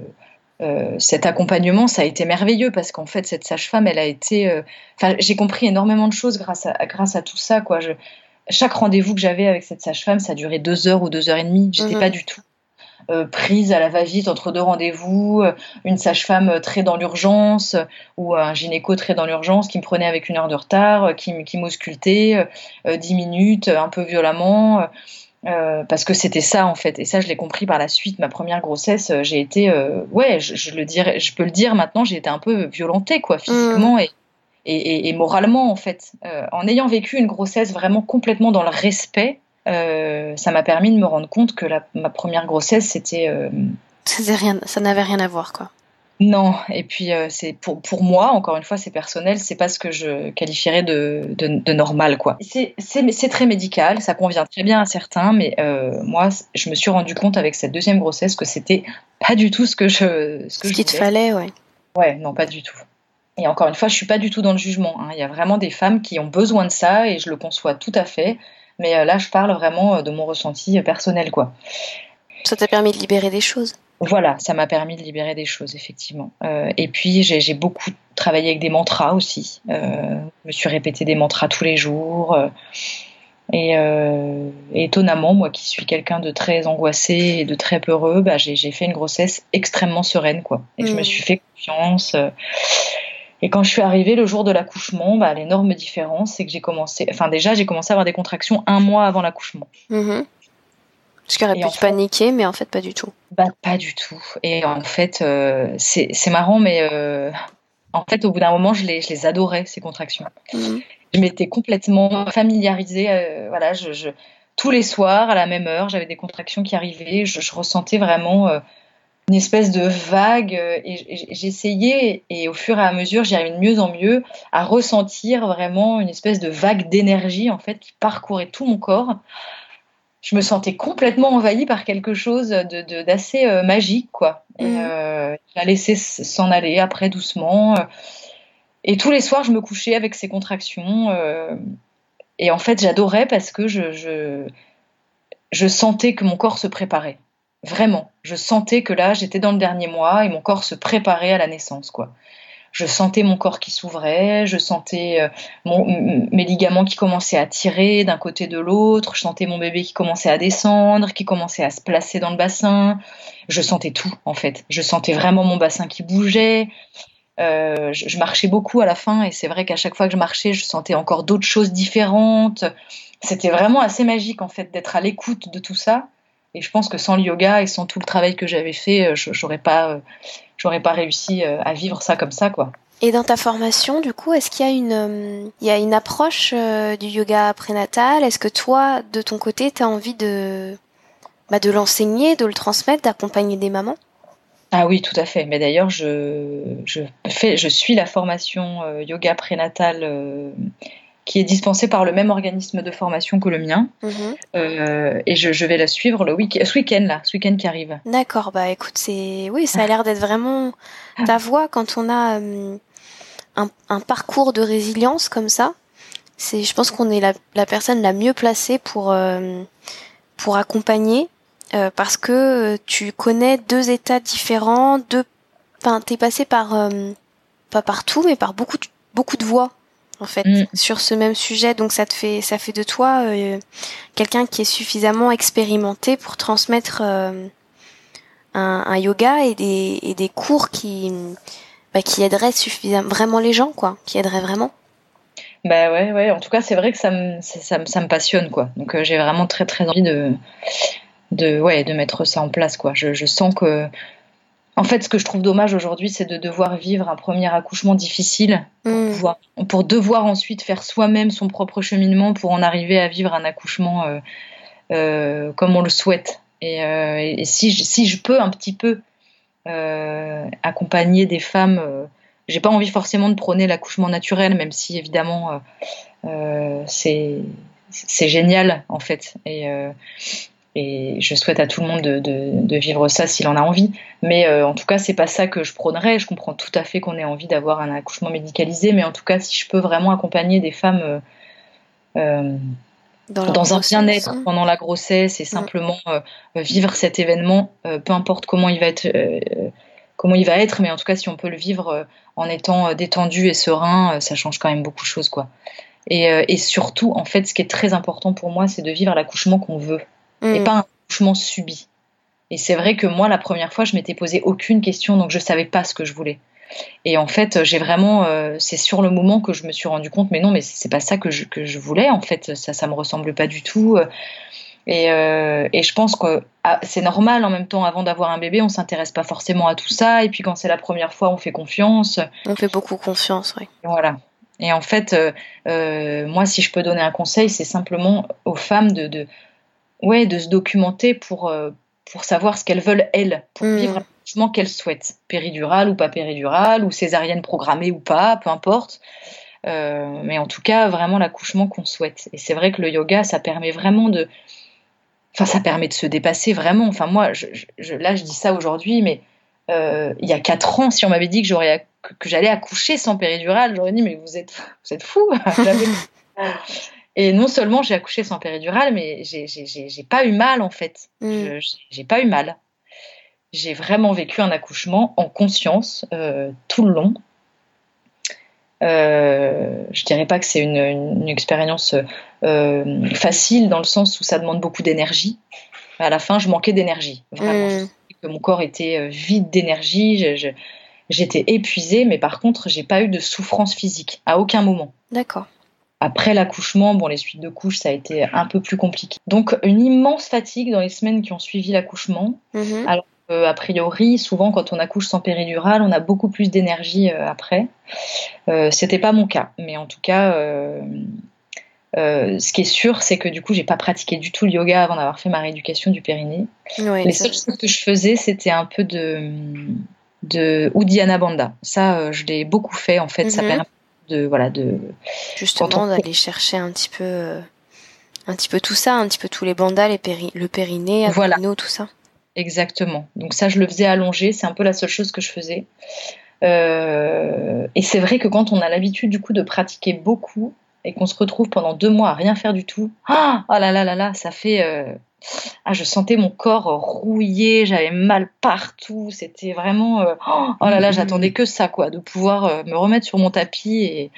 S2: euh, cet accompagnement, ça a été merveilleux parce qu'en fait, cette sage-femme, elle a été. Euh, enfin, j'ai compris énormément de choses grâce à, grâce à tout ça. Quoi. Je, chaque rendez-vous que j'avais avec cette sage-femme, ça durait deux heures ou deux heures et demie. J'étais mmh. pas du tout euh, prise à la va-vite entre deux rendez-vous, euh, une sage-femme très dans l'urgence ou un gynéco très dans l'urgence qui me prenait avec une heure de retard, qui, qui m'auscultait dix minutes un peu violemment. parce que c'était ça en fait et ça je l'ai compris par la suite ma première grossesse j'ai été ouais je, le dirais je peux le dire maintenant j'ai été un peu violentée quoi physiquement mmh. et, et, moralement en fait en ayant vécu une grossesse vraiment complètement dans le respect euh, ça m'a permis de me rendre compte que ma première grossesse, c'était. Euh,
S3: rien, ça n'avait rien à voir, quoi.
S2: Non, et puis euh, c'est pour, pour moi, encore une fois, c'est personnel, c'est pas ce que je qualifierais de, de, normal, quoi. C'est très médical, ça convient très bien à certains, mais moi, je me suis rendu compte avec cette deuxième grossesse que c'était pas du tout ce que je.
S3: Ce qu'il te fallait, ouais.
S2: Ouais, non, pas du tout. Et encore une fois, je suis pas du tout dans le jugement. Hein. Il y a vraiment des femmes qui ont besoin de ça et je le conçois tout à fait. Mais euh, là, je parle vraiment euh, de mon ressenti euh, personnel, quoi.
S3: Ça t'a permis de libérer des choses?
S2: Voilà, ça m'a permis de libérer des choses, effectivement. et puis, j'ai beaucoup travaillé avec des mantras aussi. je me suis répété des mantras tous les jours. Et, étonnamment, moi qui suis quelqu'un de très angoissé et de très peureux, bah, j'ai fait une grossesse extrêmement sereine, quoi. Et je me mmh. suis fait confiance. Et quand je suis arrivée le jour de l'accouchement, bah, l'énorme différence, c'est que j'ai commencé, enfin déjà, j'ai commencé à avoir des contractions un mois avant l'accouchement.
S3: Mmh. Ce qui aurait pu paniquer, mais en fait, pas du tout.
S2: Bah, pas du tout. Et en fait, euh, c'est marrant, mais euh, en fait, au bout d'un moment, je les, je les adorais, ces contractions. Mhm. Je m'étais complètement familiarisée. Euh, voilà, je, tous les soirs, à la même heure, j'avais des contractions qui arrivaient. Je, je ressentais vraiment une espèce de vague euh, et j'essayais et au fur et à mesure j'y arrivais de mieux en mieux à ressentir vraiment une espèce de vague d'énergie en fait qui parcourait tout mon corps. Je me sentais complètement envahie par quelque chose de d'assez euh, magique quoi. Et mmh. euh, la laissé s'en aller après doucement et tous les soirs je me couchais avec ces contractions euh, et en fait j'adorais parce que je, je je sentais que mon corps se préparait Vraiment, je sentais que là, j'étais dans le dernier mois et mon corps se préparait à la naissance, quoi. Je sentais mon corps qui s'ouvrait, je sentais euh, mes ligaments qui commençaient à tirer d'un côté de l'autre, je sentais mon bébé qui commençait à descendre, qui commençait à se placer dans le bassin. Je sentais tout, en fait. Je sentais vraiment mon bassin qui bougeait. Euh, je, marchais beaucoup à la fin et c'est vrai qu'à chaque fois que je marchais, je sentais encore d'autres choses différentes. C'était vraiment assez magique, en fait, d'être à l'écoute de tout ça et je pense que sans le yoga et sans tout le travail que j'avais fait, euh, j'aurais pas, euh, j'aurais pas réussi euh, à vivre ça comme ça, quoi.
S3: Et dans ta formation, du coup, est-ce qu'il y a une, il y a une approche du yoga prénatal? Est-ce que toi, de ton côté, tu as envie de, bah, de l'enseigner, de le transmettre, d'accompagner des mamans?
S2: Ah oui, tout à fait. Mais d'ailleurs, je, je, fais, je suis la formation yoga prénatal qui est dispensée par le même organisme de formation que le mien. Mhm. Euh, et je, vais la suivre le week ce week-end là, ce week-end qui arrive.
S3: D'accord, bah écoute, c'est oui, ça a l'air d'être vraiment ta voix quand on a euh, un, parcours de résilience comme ça. C'est, je pense qu'on est la, personne la mieux placée pour euh, pour accompagner parce que tu connais deux états différents, deux, enfin t'es passé par pas partout mais par beaucoup de, beaucoup de voix en fait mm. sur ce même sujet. Donc ça te fait ça fait de toi euh, quelqu'un qui est suffisamment expérimenté pour transmettre euh, un, yoga et des, et des cours qui bah, qui aideraient suffisamment vraiment les gens quoi qui aideraient vraiment.
S2: Bah ouais ouais. En tout cas c'est vrai que ça me ça, ça me passionne quoi. Donc euh, j'ai vraiment très très envie de de ouais de mettre ça en place quoi. Je, je sens que en fait, ce que je trouve dommage aujourd'hui, c'est de devoir vivre un premier accouchement difficile pour, mm. pouvoir, pour devoir ensuite faire soi-même son propre cheminement pour en arriver à vivre un accouchement euh, euh, comme on le souhaite. Et, euh, si, je, si, je peux un petit peu accompagner des femmes, j'ai pas envie forcément de prôner l'accouchement naturel, même si évidemment c'est c'est génial en fait. Et, et je souhaite à tout le monde de, de, vivre ça s'il en a envie. Mais en tout cas, c'est pas ça que je prônerais. Je comprends tout à fait qu'on ait envie d'avoir un accouchement médicalisé, mais en tout cas, si je peux vraiment accompagner des femmes euh, dans, un bien-être hein. pendant la grossesse et simplement euh, vivre cet événement, euh, peu importe comment il va être, comment il va être, mais en tout cas si on peut le vivre en étant détendu et serein, ça change quand même beaucoup de choses quoi. Et, et, surtout, en fait, ce qui est très important pour moi, c'est de vivre l'accouchement qu'on veut et mm. pas un accouchement subi. Et c'est vrai que moi, la première fois, je m'étais posé aucune question, donc je savais pas ce que je voulais. Et en fait, j'ai vraiment, euh, c'est sur le moment que je me suis rendu compte, mais non, mais c'est pas ça que je, que je voulais. En fait, ça, ça me ressemble pas du tout. Et, euh, et je pense que ah, c'est normal en même temps, avant d'avoir un bébé, on s'intéresse pas forcément à tout ça. Et puis quand c'est la première fois, on fait confiance.
S3: On fait beaucoup confiance, oui.
S2: Voilà. Et en fait, euh, moi, si je peux donner un conseil, c'est simplement aux femmes de, de, ouais, de se documenter pour, pour savoir ce qu'elles veulent, elles, pour mm. vivre l'accouchement qu'elles souhaitent, péridurale ou pas péridurale, ou césarienne programmée ou pas, peu importe. Euh, mais en tout cas, vraiment l'accouchement qu'on souhaite. Et c'est vrai que le yoga, ça permet vraiment de. Enfin, ça permet de se dépasser vraiment. Enfin, moi, je, là, je dis ça aujourd'hui, mais euh, il y a quatre ans, si on m'avait dit que j'aurais que, j'allais accoucher sans péridurale, j'aurais dit mais vous êtes vous êtes fou. Et non seulement j'ai accouché sans péridurale, mais j'ai pas eu mal en fait. Mm. J'ai pas eu mal. J'ai vraiment vécu un accouchement en conscience euh, tout le long. Euh, je dirais pas que c'est une, expérience euh, facile dans le sens où ça demande beaucoup d'énergie. À la fin, je manquais d'énergie. Vraiment, mm. mon corps était euh, vide d'énergie. J'étais épuisée, mais par contre, j'ai pas eu de souffrance physique à aucun moment.
S3: D'accord.
S2: Après l'accouchement, bon, les suites de couches, ça a été un peu plus compliqué. Donc, une immense fatigue dans les semaines qui ont suivi l'accouchement. Mm-hmm. Alors, euh, a priori, souvent, quand on accouche sans péridurale, on a beaucoup plus d'énergie euh, après. Euh, C'était pas mon cas, mais en tout cas, euh, ce qui est sûr, c'est que du coup, j'ai pas pratiqué du tout le yoga avant d'avoir fait ma rééducation du périnée. Les seules choses que je faisais, c'était un peu de de Bandha. Ça, je l'ai beaucoup fait en fait. Ça mm-hmm. permet de voilà de
S3: justement d'aller chercher un petit peu euh, un petit peu tout ça un petit peu tous les bandas les péri le périnée voilà. tout ça.
S2: Exactement. Donc ça je le faisais allongé c'est un peu la seule chose que je faisais. Euh, et c'est vrai que quand on a l'habitude du coup de pratiquer beaucoup et qu'on se retrouve pendant deux mois à rien faire du tout ah oh là là là là ça fait euh, ah, je sentais mon corps rouillé, j'avais mal partout. C'était vraiment, euh, oh là là, j'attendais que ça, quoi, de pouvoir euh, me remettre sur mon tapis. Et,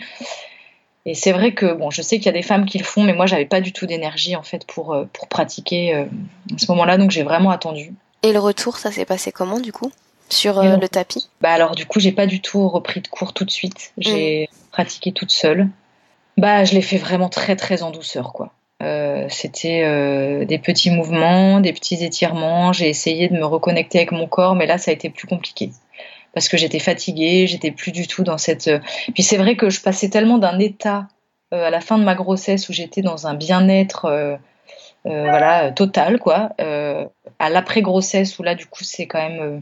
S2: et c'est vrai que, bon, je sais qu'il y a des femmes qui le font, mais moi, j'avais pas du tout d'énergie, en fait, pour, euh, pour pratiquer à ce moment-là, donc j'ai vraiment attendu.
S3: Et le retour, ça s'est passé comment, du coup sur le tapis?
S2: Bah alors du coup j'ai pas du tout repris de cours tout de suite. J'ai mm. pratiqué toute seule. Bah je l'ai fait vraiment très très en douceur quoi. Euh, c'était euh, des petits mouvements, des petits étirements. J'ai essayé de me reconnecter avec mon corps, mais là, ça a été plus compliqué parce que j'étais fatiguée, j'étais plus du tout dans cette. Euh, puis c'est vrai que je passais tellement d'un état à la fin de ma grossesse où j'étais dans un bien-être, voilà, total, quoi, à l'après grossesse où là, du coup, c'est quand même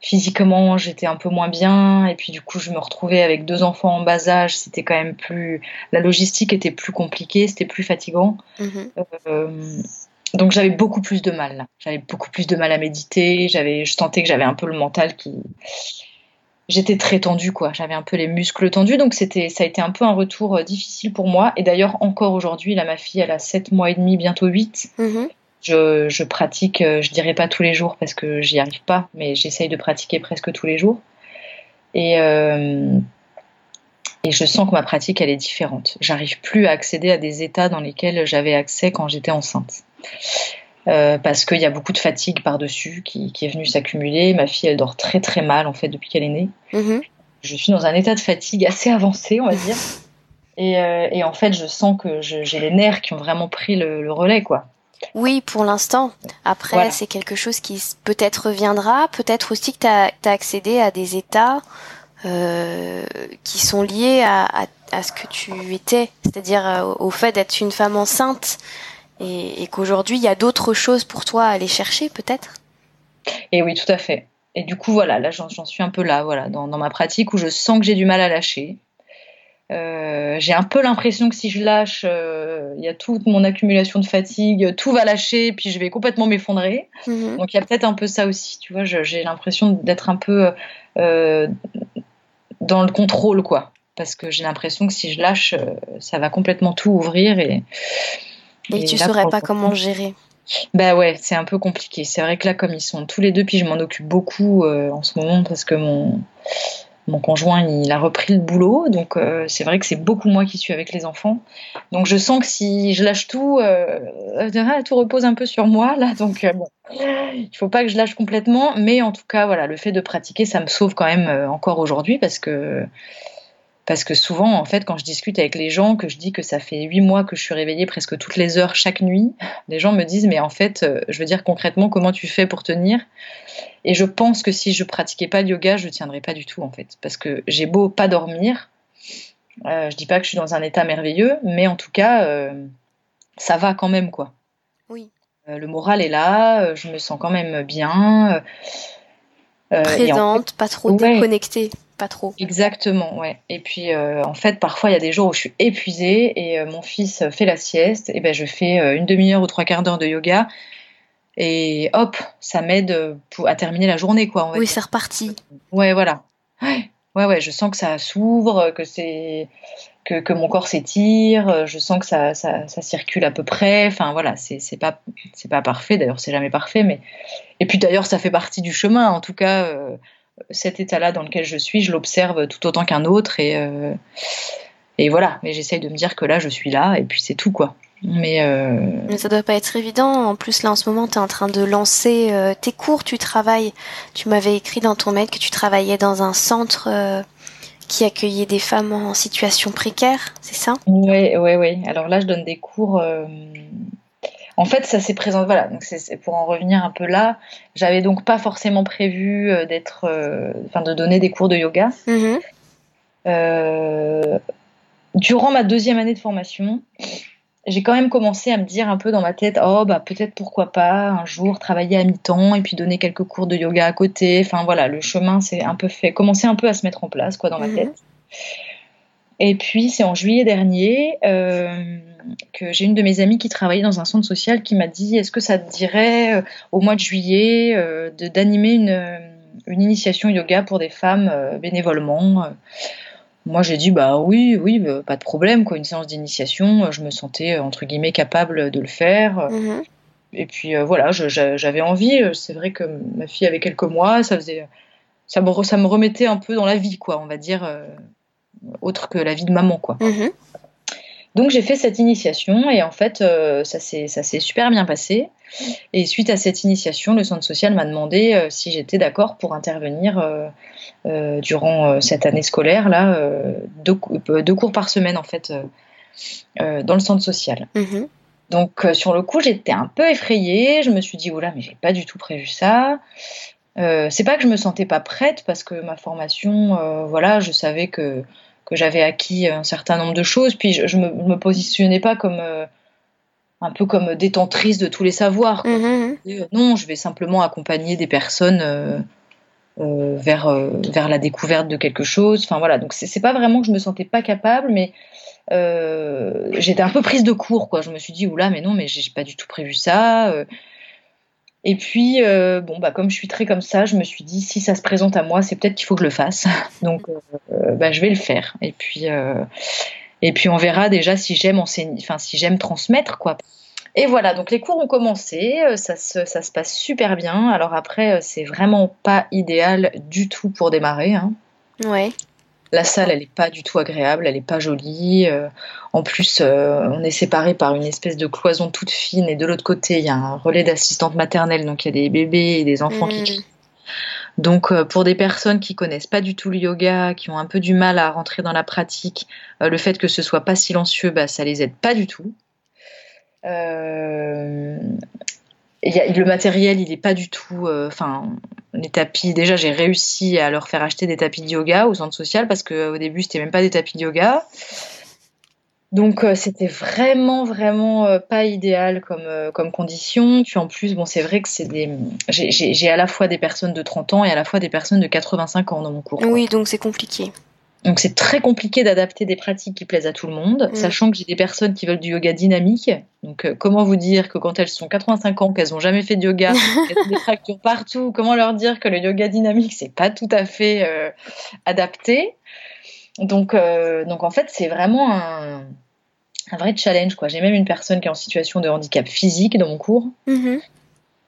S2: physiquement j'étais un peu moins bien et puis du coup je me retrouvais avec deux enfants en bas âge c'était quand même plus la logistique était plus compliquée c'était plus fatigant. Mhm. euh, donc j'avais beaucoup plus de mal. J'avais beaucoup plus de mal à méditer j'avais je sentais que j'avais un peu le mental qui j'étais très tendue quoi. J'avais un peu les muscles tendus donc c'était ça a été un peu un retour euh, difficile pour moi. Et d'ailleurs encore aujourd'hui là ma fille elle a 7 mois et demi bientôt 8 je, pratique, euh, je dirais pas tous les jours parce que j'y arrive pas, mais j'essaye de pratiquer presque tous les jours. Et, euh, et je sens que ma pratique, elle est différente. J'arrive plus à accéder à des états dans lesquels j'avais accès quand j'étais enceinte. Euh, parce qu'il y a beaucoup de fatigue par-dessus qui, est venue s'accumuler. Ma fille, elle dort très très mal en fait depuis qu'elle est née. Mm-hmm. Je suis dans un état de fatigue assez avancé, on va dire. Et, en fait, je sens que j'ai les nerfs qui ont vraiment pris le, le relais, quoi.
S3: Oui, pour l'instant. Après, c'est quelque chose qui peut-être reviendra. Peut-être aussi que tu as, accédé à des états euh, qui sont liés à, ce que tu étais, c'est-à-dire euh, au fait d'être une femme enceinte et, qu'aujourd'hui, il y a d'autres choses pour toi à aller chercher, peut-être?
S2: Et oui, tout à fait. Et du coup, voilà, là, j'en suis un peu là, voilà, dans, ma pratique où je sens que j'ai du mal à lâcher. J'ai un peu l'impression que si je lâche, il y a toute mon accumulation de fatigue, tout va lâcher, puis je vais complètement m'effondrer. Mhm. Donc il y a peut-être un peu ça aussi, tu vois. J'ai l'impression d'être un peu dans le contrôle, quoi. Parce que j'ai l'impression que si je lâche, ça va complètement tout ouvrir et.
S3: Et, tu saurais pas comment gérer.
S2: Bah ouais, c'est un peu compliqué. C'est vrai que là, comme ils sont tous les deux, puis je m'en occupe beaucoup euh, en ce moment parce que mon, mon conjoint, il a repris le boulot. Donc euh, c'est vrai que c'est beaucoup moi qui suis avec les enfants. Donc je sens que si je lâche tout, euh, tout repose un peu sur moi. Là, donc bon, il faut pas que je lâche complètement. Mais en tout cas, voilà, le fait de pratiquer, ça me sauve quand même encore aujourd'hui parce que parce que souvent, en fait, quand je discute avec les gens, que je dis que ça fait huit mois que je suis réveillée presque toutes les heures chaque nuit, les gens me disent, mais en fait, euh, je veux dire concrètement, comment tu fais pour tenir? Et je pense que si je pratiquais pas le yoga, je tiendrais pas du tout, en fait. Parce que j'ai beau pas dormir, euh, je dis pas que je suis dans un état merveilleux, mais en tout cas, euh, ça va quand même, quoi.
S3: Oui.
S2: le moral est là, je me sens quand même bien.
S3: Présente, pas trop déconnectée pas trop.
S2: Exactement, ouais. Et puis, euh, en fait, parfois, il y a des jours où je suis épuisée et euh, mon fils fait la sieste. Et ben, je fais euh, une demi-heure ou trois quarts d'heure de yoga. Et hop, ça m'aide à terminer la journée, quoi.
S3: oui, c'est reparti.
S2: Ouais, voilà. Ouais, ouais, ouais, je sens que ça s'ouvre, que c'est. Que, que, mon corps s'étire, je sens que ça, ça, ça, circule à peu près. Enfin voilà, c'est pas c'est pas parfait. D'ailleurs, c'est jamais parfait, mais et puis d'ailleurs, ça fait partie du chemin. En tout cas, cet état-là dans lequel je suis, je l'observe tout autant qu'un autre et, euh, et voilà. Mais j'essaye de me dire que là, je suis là et puis c'est tout quoi. Mais, euh...
S3: Mais ça doit pas être évident. En plus, là, en ce moment, tu es en train de lancer euh, tes cours, tu travailles. Tu m'avais écrit dans ton mail que tu travaillais dans un centre qui accueillait des femmes en situation précaire, c'est ça?
S2: Oui, oui, oui. Alors là, je donne des cours en fait, ça s'est présenté. Voilà, donc c'est pour en revenir un peu là. J'avais donc pas forcément prévu euh, d'être, euh, enfin, de donner des cours de yoga. Mm-hmm. Euh, durant ma deuxième année de formation, j'ai quand même commencé à me dire un peu dans ma tête, oh bah peut-être pourquoi pas un jour travailler à mi-temps et puis donner quelques cours de yoga à côté. Enfin voilà, le chemin s'est un peu fait, commencé un peu à se mettre en place quoi dans ma mm-hmm. tête. Et puis c'est en juillet dernier que j'ai une de mes amies qui travaillait dans un centre social qui m'a dit est-ce que ça te dirait euh, au mois de juillet euh, d'animer une, euh, une, initiation yoga pour des femmes bénévolement moi j'ai dit bah oui oui bah, pas de problème quoi une séance d'initiation je me sentais entre guillemets capable de le faire mhm. et puis voilà j'avais envie c'est vrai que ma fille avait quelques mois ça faisait ça me, ça me remettait un peu dans la vie quoi on va dire autre que la vie de maman quoi mhm. Donc j'ai fait cette initiation et en fait euh, ça s'est super bien passé. Et suite à cette initiation, le centre social m'a demandé euh, si j'étais d'accord pour intervenir euh, durant cette année scolaire là, deux, cours par semaine en fait dans le centre social. Mhm. Donc sur le coup j'étais un peu effrayée, je me suis dit oula mais j'ai pas du tout prévu ça. c'est pas que je me sentais pas prête parce que ma formation, voilà, je savais que que j'avais acquis un certain nombre de choses. Puis je, ne me, positionnais pas comme euh, un peu comme détentrice de tous les savoirs. Mm-hmm. Euh, non, je vais simplement accompagner des personnes euh, vers vers la découverte de quelque chose. Enfin voilà, donc c'est pas vraiment que je me sentais pas capable, mais j'étais un peu prise de court, quoi. Je me suis dit oula, mais non, mais j'ai pas du tout prévu ça. Et puis, euh, bon, bah, comme je suis très comme ça, je me suis dit, si ça se présente à moi, c'est peut-être qu'il faut que je le fasse. Donc, euh, bah, je vais le faire. Et puis, euh, et puis on verra déjà si j'aime enseigner, enfin, si j'aime transmettre, quoi. Et voilà, donc les cours ont commencé, ça se, ça se passe super bien. Alors après, c'est vraiment pas idéal du tout pour démarrer. Hein.
S3: Ouais.
S2: La salle, elle n'est pas du tout agréable, elle n'est pas jolie. Euh, en plus, euh, on est séparé par une espèce de cloison toute fine et de l'autre côté, il y a un relais d'assistante maternelle, donc il y a des bébés et des enfants qui qui mmh. Donc, euh, pour des personnes qui connaissent pas du tout le yoga, qui ont un peu du mal à rentrer dans la pratique, le fait que ce soit pas silencieux, bah, ça les aide pas du tout. Euh, le matériel, il n'est pas du tout. Euh, enfin, les tapis. Déjà, j'ai réussi à leur faire acheter des tapis de yoga au centre social parce qu'au début, c'était même pas des tapis de yoga. Donc, euh, c'était vraiment, vraiment euh, pas idéal comme, comme condition. Puis en plus, bon, c'est vrai que c'est des. J'ai à la fois des personnes de 30 ans et à la fois des personnes de 85 ans dans mon cours.
S3: Oui, donc c'est compliqué.
S2: Donc c'est très compliqué d'adapter des pratiques qui plaisent à tout le monde,
S3: Mm.
S2: sachant que j'ai des personnes qui veulent du yoga dynamique. Donc euh, comment vous dire que quand elles sont 85 ans, qu'elles n'ont jamais fait de yoga, qu'elles ont des fractures partout, comment leur dire que le yoga dynamique c'est pas tout à fait euh, adapté? Donc euh, donc en fait c'est vraiment un, un vrai challenge quoi. J'ai même une personne qui est en situation de handicap physique dans mon cours.
S3: Mhm.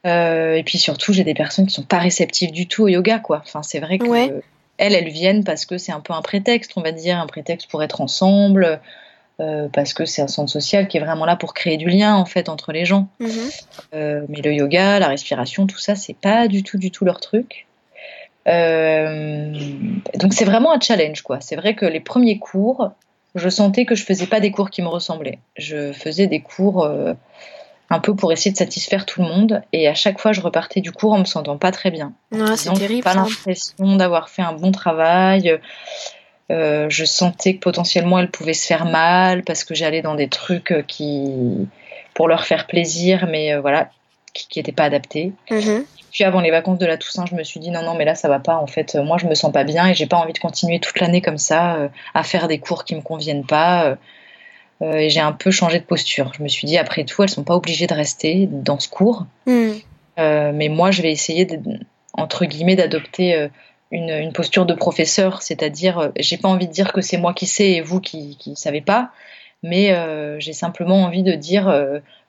S2: Euh, et puis surtout, j'ai des personnes qui sont pas réceptives du tout au yoga, quoi. Enfin, c'est vrai que
S3: Ouais.
S2: Elles, elles viennent parce que c'est un peu un prétexte, on va dire, un prétexte pour être ensemble, euh, parce que c'est un centre social qui est vraiment là pour créer du lien en fait entre les gens.
S3: Mhm.
S2: Euh, mais le yoga, la respiration, tout ça, c'est pas du tout, du tout leur truc. Euh, donc c'est vraiment un challenge, quoi. C'est vrai que les premiers cours, je sentais que je faisais pas des cours qui me ressemblaient. Je faisais des cours un peu pour essayer de satisfaire tout le monde, et à chaque fois, je repartais du cours en me sentant pas très bien.
S3: Ouais, c'est terrible.
S2: Pas l'impression d'avoir fait un bon travail. Euh, je sentais que potentiellement elles pouvaient se faire mal parce que j'allais dans des trucs euh, qui pour leur faire plaisir, mais euh, voilà, qui n'étaient pas adaptés.
S3: Mhm.
S2: Puis avant les vacances de la Toussaint, je me suis dit non non mais là ça va pas. En fait, moi je me sens pas bien et j'ai pas envie de continuer toute l'année comme ça euh, à faire des cours qui me conviennent pas. Euh, et j'ai un peu changé de posture. Je me suis dit après tout, elles sont pas obligées de rester dans ce cours.
S3: Mhm.
S2: Euh, mais moi, je vais essayer, de, entre guillemets, d'adopter euh, une, une posture de professeur, c'est-à-dire, euh, j'ai pas envie de dire que c'est moi qui sais et vous qui qui savez pas, mais j'ai simplement envie de dire,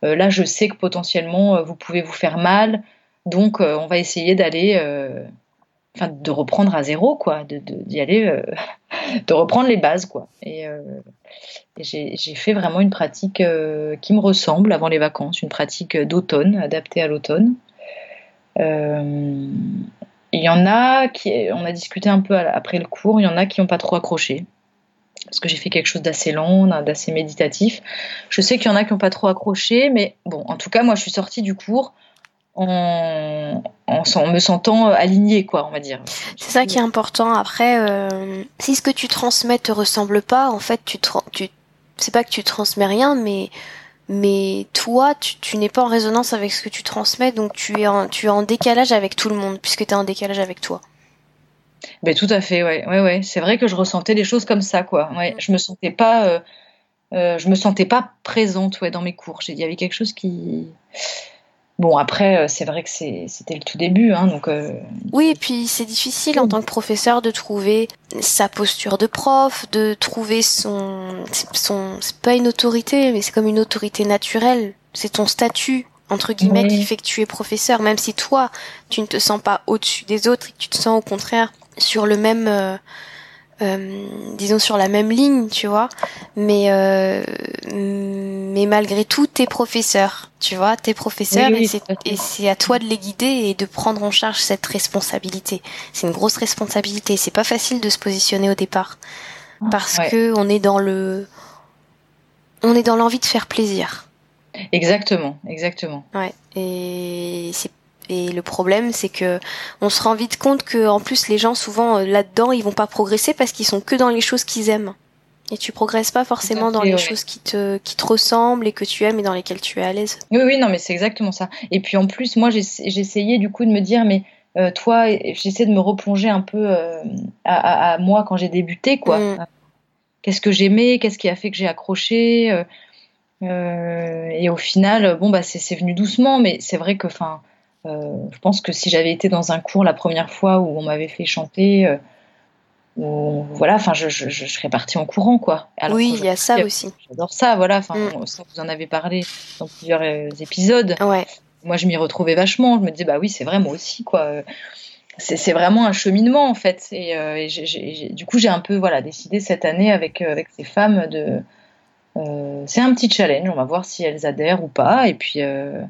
S2: là, je sais que potentiellement vous pouvez vous faire mal, donc on va essayer d'aller, enfin, de reprendre à zéro, quoi, de- d'y aller, euh, de reprendre les bases, quoi. Et, euh, j'ai fait vraiment une pratique euh, qui me ressemble avant les vacances, une pratique d'automne, adaptée à l'automne. Euh, Il y en a qui, on a discuté un peu après le cours, il y en a qui n'ont pas trop accroché. Parce que j'ai fait quelque chose d'assez lent, d'assez méditatif. Je sais qu'il y en a qui n'ont pas trop accroché, mais bon, en tout cas, moi, je suis sortie du cours en, en, en me sentant alignée, quoi, on va dire.
S3: C'est ça qui est important. Après, euh, si ce que tu transmets te ressemble pas, en fait, tu, c'est pas que tu transmets rien, mais mais toi, tu, tu n'es pas en résonance avec ce que tu transmets, donc tu es en, tu es en décalage avec tout le monde, puisque tu es en décalage avec toi.
S2: Ben, tout à fait, ouais, ouais, ouais. C'est vrai que je ressentais les choses comme ça, quoi. Ouais, je me sentais pas, euh, euh, je me sentais pas présente, ouais, dans mes cours. J'ai- Il y avait quelque chose qui. Bon, après, euh, c'est vrai que c'est- c'était le tout début, hein, donc. euh,
S3: Oui, et puis c'est difficile en tant que professeur de trouver sa posture de prof, de trouver son, son, c'est pas une autorité, mais c'est comme une autorité naturelle. C'est ton statut entre guillemets
S2: Oui.
S3: qui fait que tu es professeur, même si toi tu ne te sens pas au-dessus des autres et que tu te sens au contraire sur le même, euh, euh, disons sur la même ligne, tu vois. Mais euh, mais malgré tout, t'es professeur, tu vois, t'es professeur
S2: Oui, oui,
S3: et c'est
S2: à
S3: toi de les guider et de prendre en charge cette responsabilité. C'est une grosse responsabilité. C'est pas facile de se positionner au départ parce
S2: Ouais.
S3: que on est dans le, on est dans l'envie de faire plaisir.
S2: Exactement, exactement.
S3: Ouais. Et c'est et le problème, c'est que on se rend vite compte que en plus les gens souvent euh, là-dedans, ils vont pas progresser parce qu'ils sont que dans les choses qu'ils aiment. Et tu progresses pas forcément dans les
S2: ouais.
S3: choses qui te qui te ressemblent et que tu aimes et dans lesquelles tu es à l'aise.
S2: Oui, oui, non, mais c'est exactement ça. Et puis en plus, moi, j'essayais du coup de me dire, mais euh, toi, j'essaie de me replonger un peu euh, à, à- à moi quand j'ai débuté, quoi.
S3: Mm.
S2: Qu'est-ce que j'aimais, qu'est-ce qui a fait que j'ai accroché. euh, et au final, bon, bah, c'est venu doucement, mais c'est vrai que, enfin, je pense que si j'avais été dans un cours la première fois où on m'avait fait chanter, euh, ou voilà, enfin, je, je, je serais partie en courant, quoi. Alors
S3: oui, il y a ça
S2: je-
S3: aussi.
S2: J'adore ça, voilà. Enfin,
S3: Mm.
S2: ça, vous en avez parlé dans plusieurs euh, épisodes.
S3: Ouais.
S2: Moi, je m'y retrouvais vachement. Je me disais, bah oui, c'est vrai, moi aussi, quoi. Euh, C'est vraiment un cheminement, en fait. Et, euh, du coup, j'ai un peu, voilà, décidé cette année avec, euh, avec ces femmes de. euh, c'est un petit challenge. On va voir si elles adhèrent ou pas. Et puis. euh,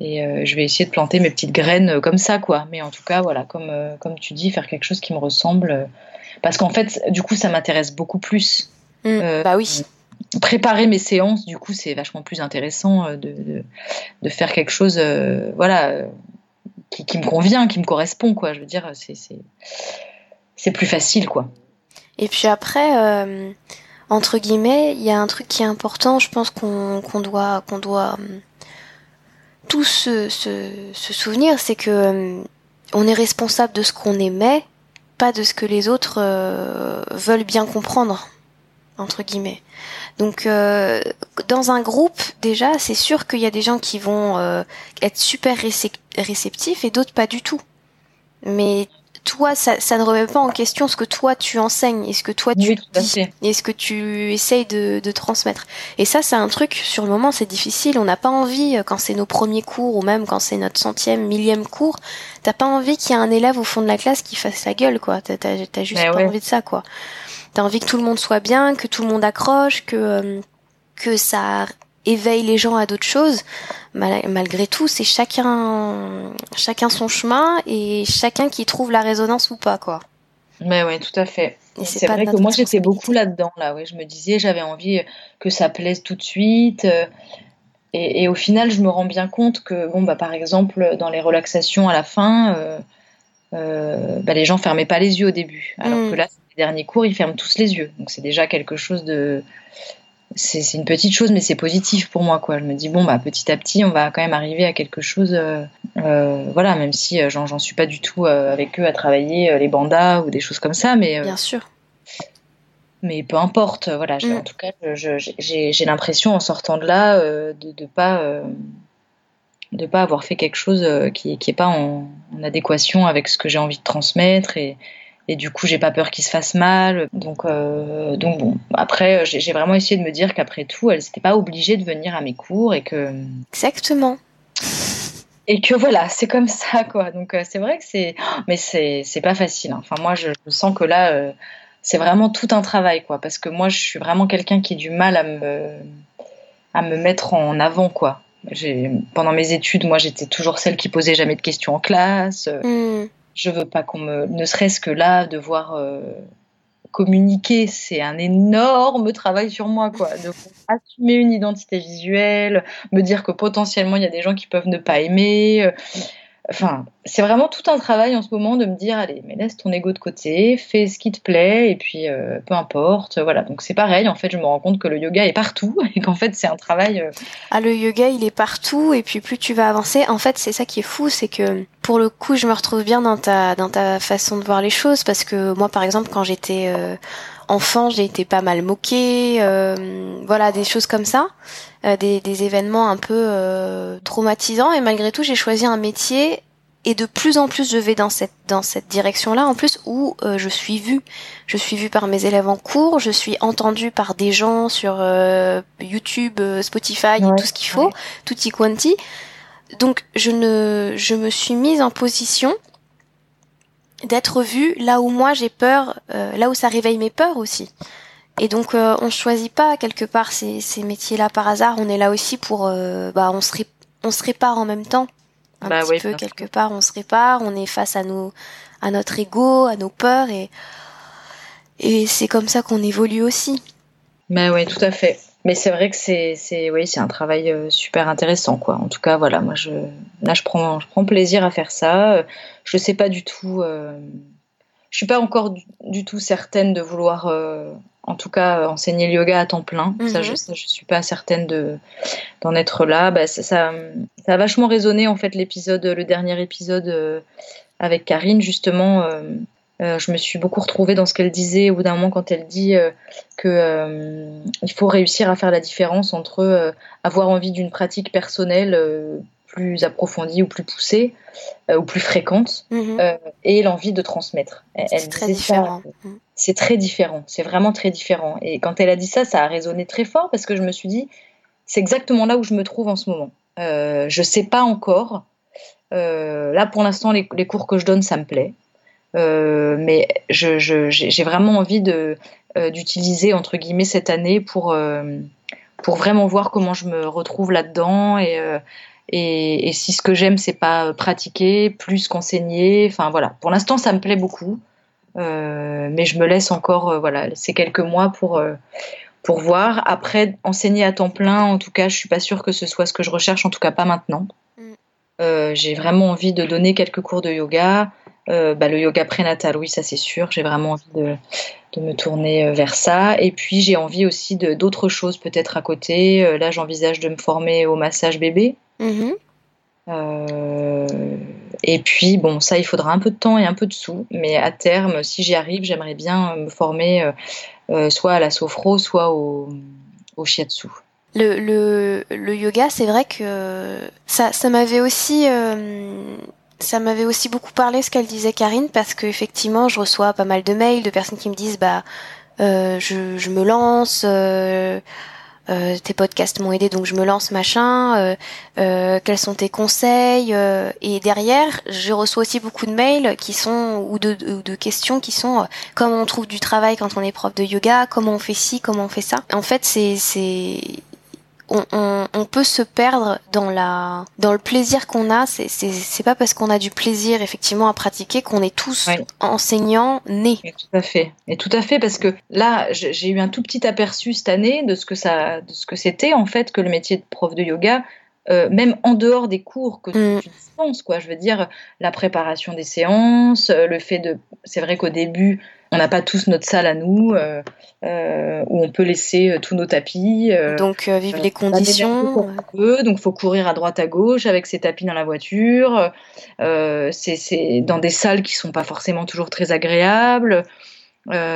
S2: et euh, je vais essayer de planter mes petites graines euh, comme ça, quoi. Mais en tout cas, voilà, comme, euh, comme tu dis, faire quelque chose qui me ressemble. parce qu'en fait, du coup, ça m'intéresse beaucoup plus.
S3: Mm. Bah oui.
S2: préparer mes séances, du coup, c'est vachement plus intéressant de, de, de faire quelque chose, voilà, qui, qui me convient, qui me correspond, quoi. Je veux dire, c'est plus facile, quoi.
S3: Et puis après, entre guillemets, il y a un truc qui est important, je pense qu'on qu'on doit, qu'on doit euh, tous se, se, souvenir, c'est que euh, on est responsable de ce qu'on émet, pas de ce que les autres veulent bien comprendre entre guillemets. Donc euh, dans un groupe déjà, c'est sûr qu'il y a des gens qui vont euh, être super réceptifs et d'autres pas du tout. Mais toi, ça, ça, ne remet pas en question ce que toi tu enseignes et ce que toi tu dis et ce que tu essayes de, de transmettre. Et ça, c'est un truc sur le moment, c'est difficile. On n'a pas envie euh, quand c'est nos premiers cours ou même quand c'est notre centième, millième cours, t'as pas envie qu'il y ait un élève au fond de la classe qui fasse sa gueule, quoi. T'as as, juste pas envie de ça, quoi. T'as envie que tout le monde soit bien, que tout le monde accroche, que euh, que ça éveille les gens à d'autres choses. malgré tout, c'est chacun chacun son chemin et chacun qui trouve la résonance ou pas, quoi.
S2: Mais ouais, tout à fait. C'est vrai que moi j'étais beaucoup là-dedans, là. Ouais, je me disais, j'avais envie que ça plaise tout de suite. Euh, et, au final, je me rends bien compte que, bon, bah, par exemple, dans les relaxations à la fin, euh, bah, les gens fermaient pas les yeux au début. Alors mm. que là, derniers cours, ils ferment tous les yeux. Donc c'est déjà quelque chose de. C'est une petite chose, mais c'est positif pour moi. Quoi. Je me dis, bon, bah, petit à petit, on va quand même arriver à quelque chose. Euh, euh, voilà, même si euh, j'en suis pas du tout avec eux à travailler les bandas ou des choses comme ça. Mais,
S3: Bien sûr.
S2: Mais peu importe. Voilà, mm. En tout cas, j'ai l'impression en sortant de là de ne pas de pas avoir fait quelque chose qui n'est pas en, en, adéquation avec ce que j'ai envie de transmettre et, et du coup j'ai pas peur qu'il se fasse mal. Donc euh, donc bon. Après j'ai vraiment essayé de me dire qu'après tout elle n'était pas obligée de venir à mes cours et que
S3: exactement.
S2: Et que voilà c'est comme ça quoi. Donc euh, c'est vrai que c'est mais c'est c'est pas facile hein. enfin moi je, sens que là euh, c'est vraiment tout un travail quoi. Parce que moi je suis vraiment quelqu'un qui a du mal à me à me mettre en avant quoi. Pendant mes études moi j'étais toujours celle qui posait jamais de questions en classe. Mmh je veux pas qu'on me, ne serait-ce que là, devoir euh, communiquer, c'est un énorme travail sur moi, quoi. De assumer une identité visuelle, me dire que potentiellement il y a des gens qui peuvent ne pas aimer. Euh, Enfin, c'est vraiment tout un travail en ce moment de me dire allez, mais laisse ton ego de côté, fais ce qui te plaît et puis euh, peu importe. Voilà, donc c'est pareil. En fait, je me rends compte que le yoga est partout et qu'en fait c'est un travail. Euh,
S3: ah, le yoga il est partout et puis plus tu vas avancer, en fait c'est ça qui est fou, c'est que pour le coup je me retrouve bien dans ta dans ta façon de voir les choses parce que moi par exemple quand j'étais euh, enfant j'ai été pas mal moquée, voilà des choses comme ça. Euh, des, des, événements un peu euh, traumatisants. Et malgré tout j'ai choisi un métier et de plus en plus je vais dans cette dans cette direction là en plus où euh, je suis vue. Je suis vue par mes élèves en cours je suis entendue par des gens sur YouTube Spotify et tout ce qu'il faut tout tutti quanti. Donc je ne je me suis mise en position d'être vue là où moi j'ai peur là où ça réveille mes peurs aussi et donc euh, on choisit pas quelque part ces, ces métiers-là par hasard. On est là aussi pour, euh, bah, on se on se répare en même temps, un bah petit peu quelque part. On se répare. On est face à nos, à notre ego, à nos peurs et et c'est comme ça qu'on évolue aussi.
S2: Bah oui, tout à fait. Mais c'est vrai que c'est c'est oui, c'est un travail euh, super intéressant quoi. En tout cas, voilà, moi je là je prends je prends plaisir à faire ça. Je sais pas du tout euh, je suis pas encore du, tout certaine de vouloir en tout cas euh, enseigner le yoga à temps plein. Ça, je, ne mhm. suis pas certaine de d'en être là. Bah, ça, ça, a vachement résonné en fait l'épisode, le dernier épisode euh, avec Karine justement. Euh, je me suis beaucoup retrouvée dans ce qu'elle disait au bout d'un moment quand elle dit que il faut réussir à faire la différence entre avoir envie d'une pratique personnelle plus approfondie ou plus poussée ou plus fréquente mhm. et l'envie de transmettre.
S3: C'est très différent.
S2: Mhm c'est très différent. C'est vraiment très différent. Et quand elle a dit ça, ça a résonné très fort parce que je me suis dit, c'est exactement là où je me trouve en ce moment. Euh, je sais pas encore. Euh, là, pour l'instant, les, cours que je donne, ça me plaît. Euh, mais j'ai vraiment envie de euh, d'utiliser entre guillemets cette année pour pour vraiment voir comment je me retrouve là-dedans et, et, et si ce que j'aime c'est pas pratiquer plus qu'enseigner. Enfin voilà. Pour l'instant, ça me plaît beaucoup. Euh, mais je me laisse encore euh, voilà ces quelques mois pour euh, pour voir. Après, enseigner à temps plein, en tout cas, je suis pas sûre que ce soit ce que je recherche, en tout cas pas maintenant. Mm. j'ai vraiment envie de donner quelques cours de yoga. Bah, le yoga prénatal, oui, ça c'est sûr. J'ai vraiment envie de, de, me tourner vers ça. Et puis j'ai envie aussi d'autres choses peut-être à côté. là, j'envisage de me former au massage bébé. Mm-hmm. et puis, bon, ça, il faudra un peu de temps et un peu de sous, mais à terme, si j'y arrive, j'aimerais bien me former soit à la sophro, soit au, au shiatsu.
S3: Le, le, le yoga, c'est vrai que ça, ça m'avait aussi ça m'avait aussi beaucoup parlé ce qu'elle disait Karine parce que effectivement je reçois pas mal de mails de personnes qui me disent bah euh, je, je, me lance euh, euh, tes podcasts m'ont aidé donc je me lance machin euh, euh, quels sont tes conseils euh, et derrière je reçois aussi beaucoup de mails qui sont ou de, de questions qui sont comment on trouve du travail quand on est prof de yoga comment on fait ci comment on fait ça. En fait c'est c'est on, on, on, peut se perdre dans la dans le plaisir qu'on a. C'est c'est pas parce qu'on a du plaisir effectivement à pratiquer qu'on est tous enseignants nés.
S2: tout à fait. Et tout à fait parce que là j'ai eu un tout petit aperçu cette année de ce que ça de ce que c'était en fait que le métier de prof de yoga. Euh, même en dehors des cours que mm. tu dispenses, quoi. Je veux dire, la préparation des séances, euh, le fait de. C'est vrai qu'au début, on n'a pas tous notre salle à nous euh, euh, où on peut laisser euh, tous nos tapis.
S3: donc vivre les conditions.
S2: donc faut courir à droite à gauche avec ses tapis dans la voiture. c'est dans des salles qui sont pas forcément toujours très agréables.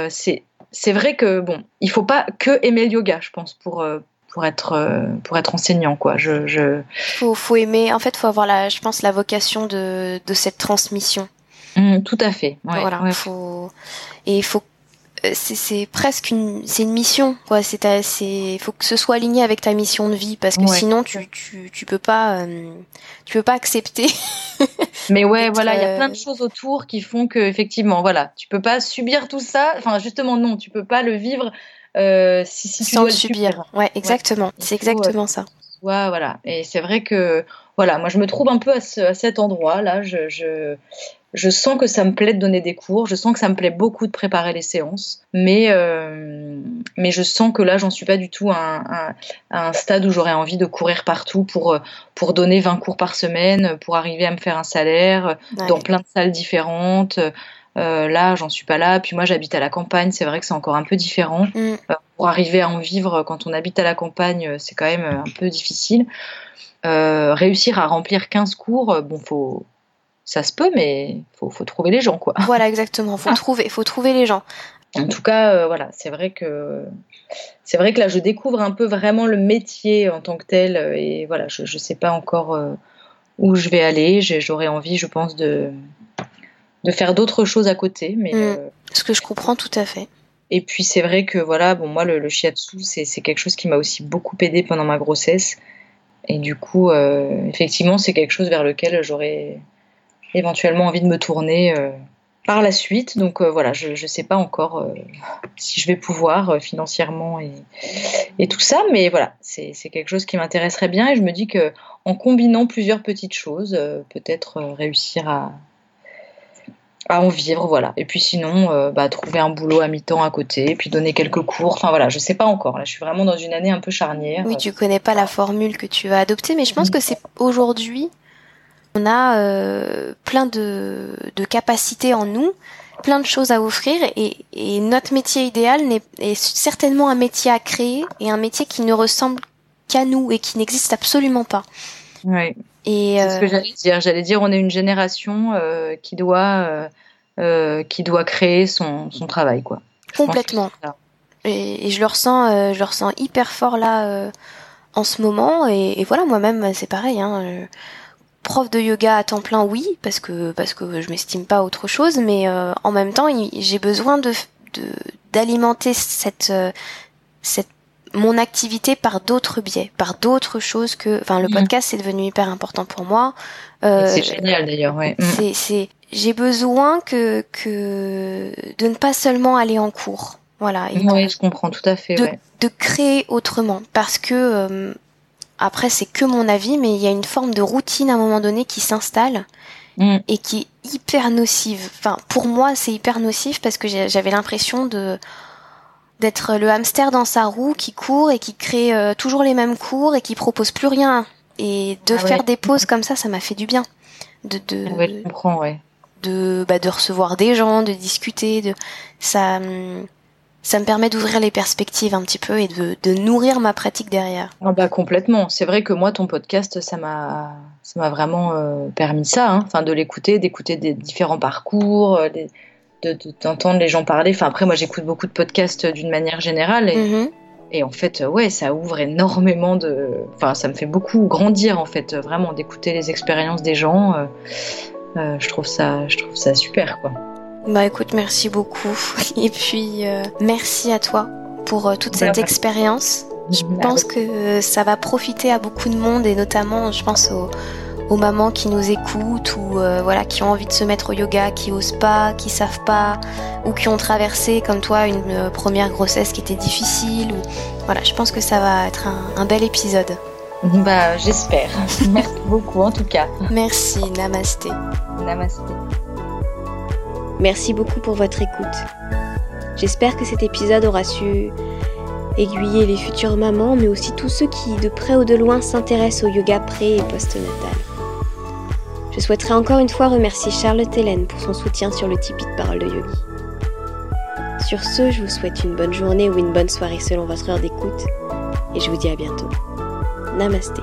S2: c'est c'est vrai que bon, il faut pas que aimer le yoga, je pense, pour pour être pour être enseignant quoi. Je, je...
S3: Faut, faut aimer. En fait, faut avoir la, je pense, la vocation de de cette transmission.
S2: Mmh, tout à fait.
S3: voilà, faut et il faut euh, c'est presque une c'est une mission quoi. C'est c'est faut que ce soit aligné avec ta mission de vie parce que sinon tu, tu tu peux pas euh, tu peux pas accepter.
S2: Mais ouais voilà il y a plein de euh, choses autour qui font que effectivement voilà tu peux pas subir tout ça. Enfin justement non tu peux pas le vivre euh, si, si
S3: tu
S2: dois le
S3: subir. ouais exactement. C'est exactement ça.
S2: ouais, voilà. Et c'est vrai que voilà moi je me trouve un peu à, ce, à cet endroit là je, je je sens que ça me plaît de donner des cours, je sens que ça me plaît beaucoup de préparer les séances, mais, euh, mais je sens que là, j'en suis pas du tout à un, stade où j'aurais envie de courir partout pour, pour donner 20 cours par semaine, pour arriver à me faire un salaire dans plein de salles différentes. Euh, là, j'en suis pas là. Puis moi, j'habite à la campagne. C'est vrai que c'est encore un peu différent. Mm. Euh, pour arriver à en vivre quand on habite à la campagne, c'est quand même un peu difficile. réussir à remplir 15 cours, bon, faut, ça se peut, mais faut, faut trouver les gens, quoi.
S3: Voilà, exactement. Faut trouver, faut trouver les gens.
S2: En tout cas, euh, voilà, c'est vrai que c'est vrai que là, je découvre un peu vraiment le métier en tant que tel, euh, et voilà, je ne sais pas encore euh, où je vais aller. J'aurais envie, je pense, de de faire d'autres choses à côté, mais
S3: mm. ce que je comprends tout à fait.
S2: Et puis c'est vrai que voilà, bon moi le, le shiatsu c'est quelque chose qui m'a aussi beaucoup aidé pendant ma grossesse, et du coup effectivement c'est quelque chose vers lequel j'aurais éventuellement envie de me tourner euh, par la suite. Donc euh, voilà, je ne sais pas encore euh, si je vais pouvoir financièrement et, et, tout ça, mais voilà, c'est quelque chose qui m'intéresserait bien et je me dis que en combinant plusieurs petites choses, peut-être réussir à, à en vivre, voilà. Et puis sinon, bah, trouver un boulot à mi-temps à côté, puis donner quelques cours. Enfin voilà, je sais pas encore. Là, je suis vraiment dans une année un peu charnière.
S3: Oui, tu connais pas la formule que tu vas adopter, mais je pense mm. que c'est aujourd'hui on a euh, plein de, de, capacités en nous, plein de choses à offrir et, et notre métier idéal est, certainement un métier à créer et un métier qui ne ressemble qu'à nous et qui n'existe absolument pas.
S2: Oui. Et c'est ce que euh, j'allais dire. J'allais dire, on est une génération euh, qui doit qui doit créer son, son travail, quoi.
S3: complètement. Et, et, je le ressens, je le ressens hyper fort là en ce moment. Et, et voilà, moi-même, c'est pareil. Hein, prof de yoga à temps plein, oui, parce que parce que je m'estime pas autre chose, mais euh, en même temps, j'ai besoin de d'alimenter cette euh, cette mon activité par d'autres biais, par d'autres choses que, enfin, le mm. podcast c'est devenu hyper important pour moi.
S2: Euh, c'est génial d'ailleurs, ouais.
S3: Mm. C'est c'est j'ai besoin que que de ne pas seulement aller en cours, voilà.
S2: oui, je comprends tout à fait.
S3: De,
S2: ouais.
S3: de créer autrement, parce que après, c'est que mon avis, mais il y a une forme de routine à un moment donné qui s'installe mm. et qui est hyper nocive. Enfin, pour moi, c'est hyper nocif parce que j'avais l'impression de d'être le hamster dans sa roue qui court et qui crée euh, toujours les mêmes cours et qui propose plus rien. Et de ah faire des pauses comme ça, ça m'a fait du bien. De, de,
S2: je comprends, ouais.
S3: de, bah, de recevoir des gens, de discuter, de ça. Hum, ça me permet d'ouvrir les perspectives un petit peu et de, de nourrir ma pratique derrière.
S2: Ah bah complètement. C'est vrai que moi, ton podcast, ça m'a, ça m'a vraiment euh, permis ça. Hein. Enfin, de l'écouter, d'écouter des différents parcours, euh, de, d'entendre les gens parler. Enfin, après, moi, j'écoute beaucoup de podcasts d'une manière générale. Et, mm-hmm. et, en fait, ouais, ça ouvre énormément de. Enfin, ça me fait beaucoup grandir, en fait, vraiment, d'écouter les expériences des gens. Euh, je trouve ça, je trouve ça super, quoi.
S3: Bah écoute, merci beaucoup. Et puis, euh, merci à toi pour euh, toute cette expérience. Je pense que ça va profiter à beaucoup de monde et notamment, je pense aux, aux mamans qui nous écoutent ou euh, voilà qui ont envie de se mettre au yoga, qui osent pas, qui savent pas ou qui ont traversé comme toi une première grossesse qui était difficile. Ou... Voilà, je pense que ça va être un, un bel épisode.
S2: Bah j'espère. Merci beaucoup en tout cas.
S3: Merci, namasté.
S2: Namasté.
S3: Merci beaucoup pour votre écoute. J'espère que cet épisode aura su aiguiller les futures mamans, mais aussi tous ceux qui, de près ou de loin, s'intéressent au yoga pré et post-natal. Je souhaiterais encore une fois remercier Charlotte Hélène pour son soutien sur le Tipeee de Parole de Yogi. Sur ce, je vous souhaite une bonne journée ou une bonne soirée selon votre heure d'écoute, et je vous dis à bientôt. Namasté.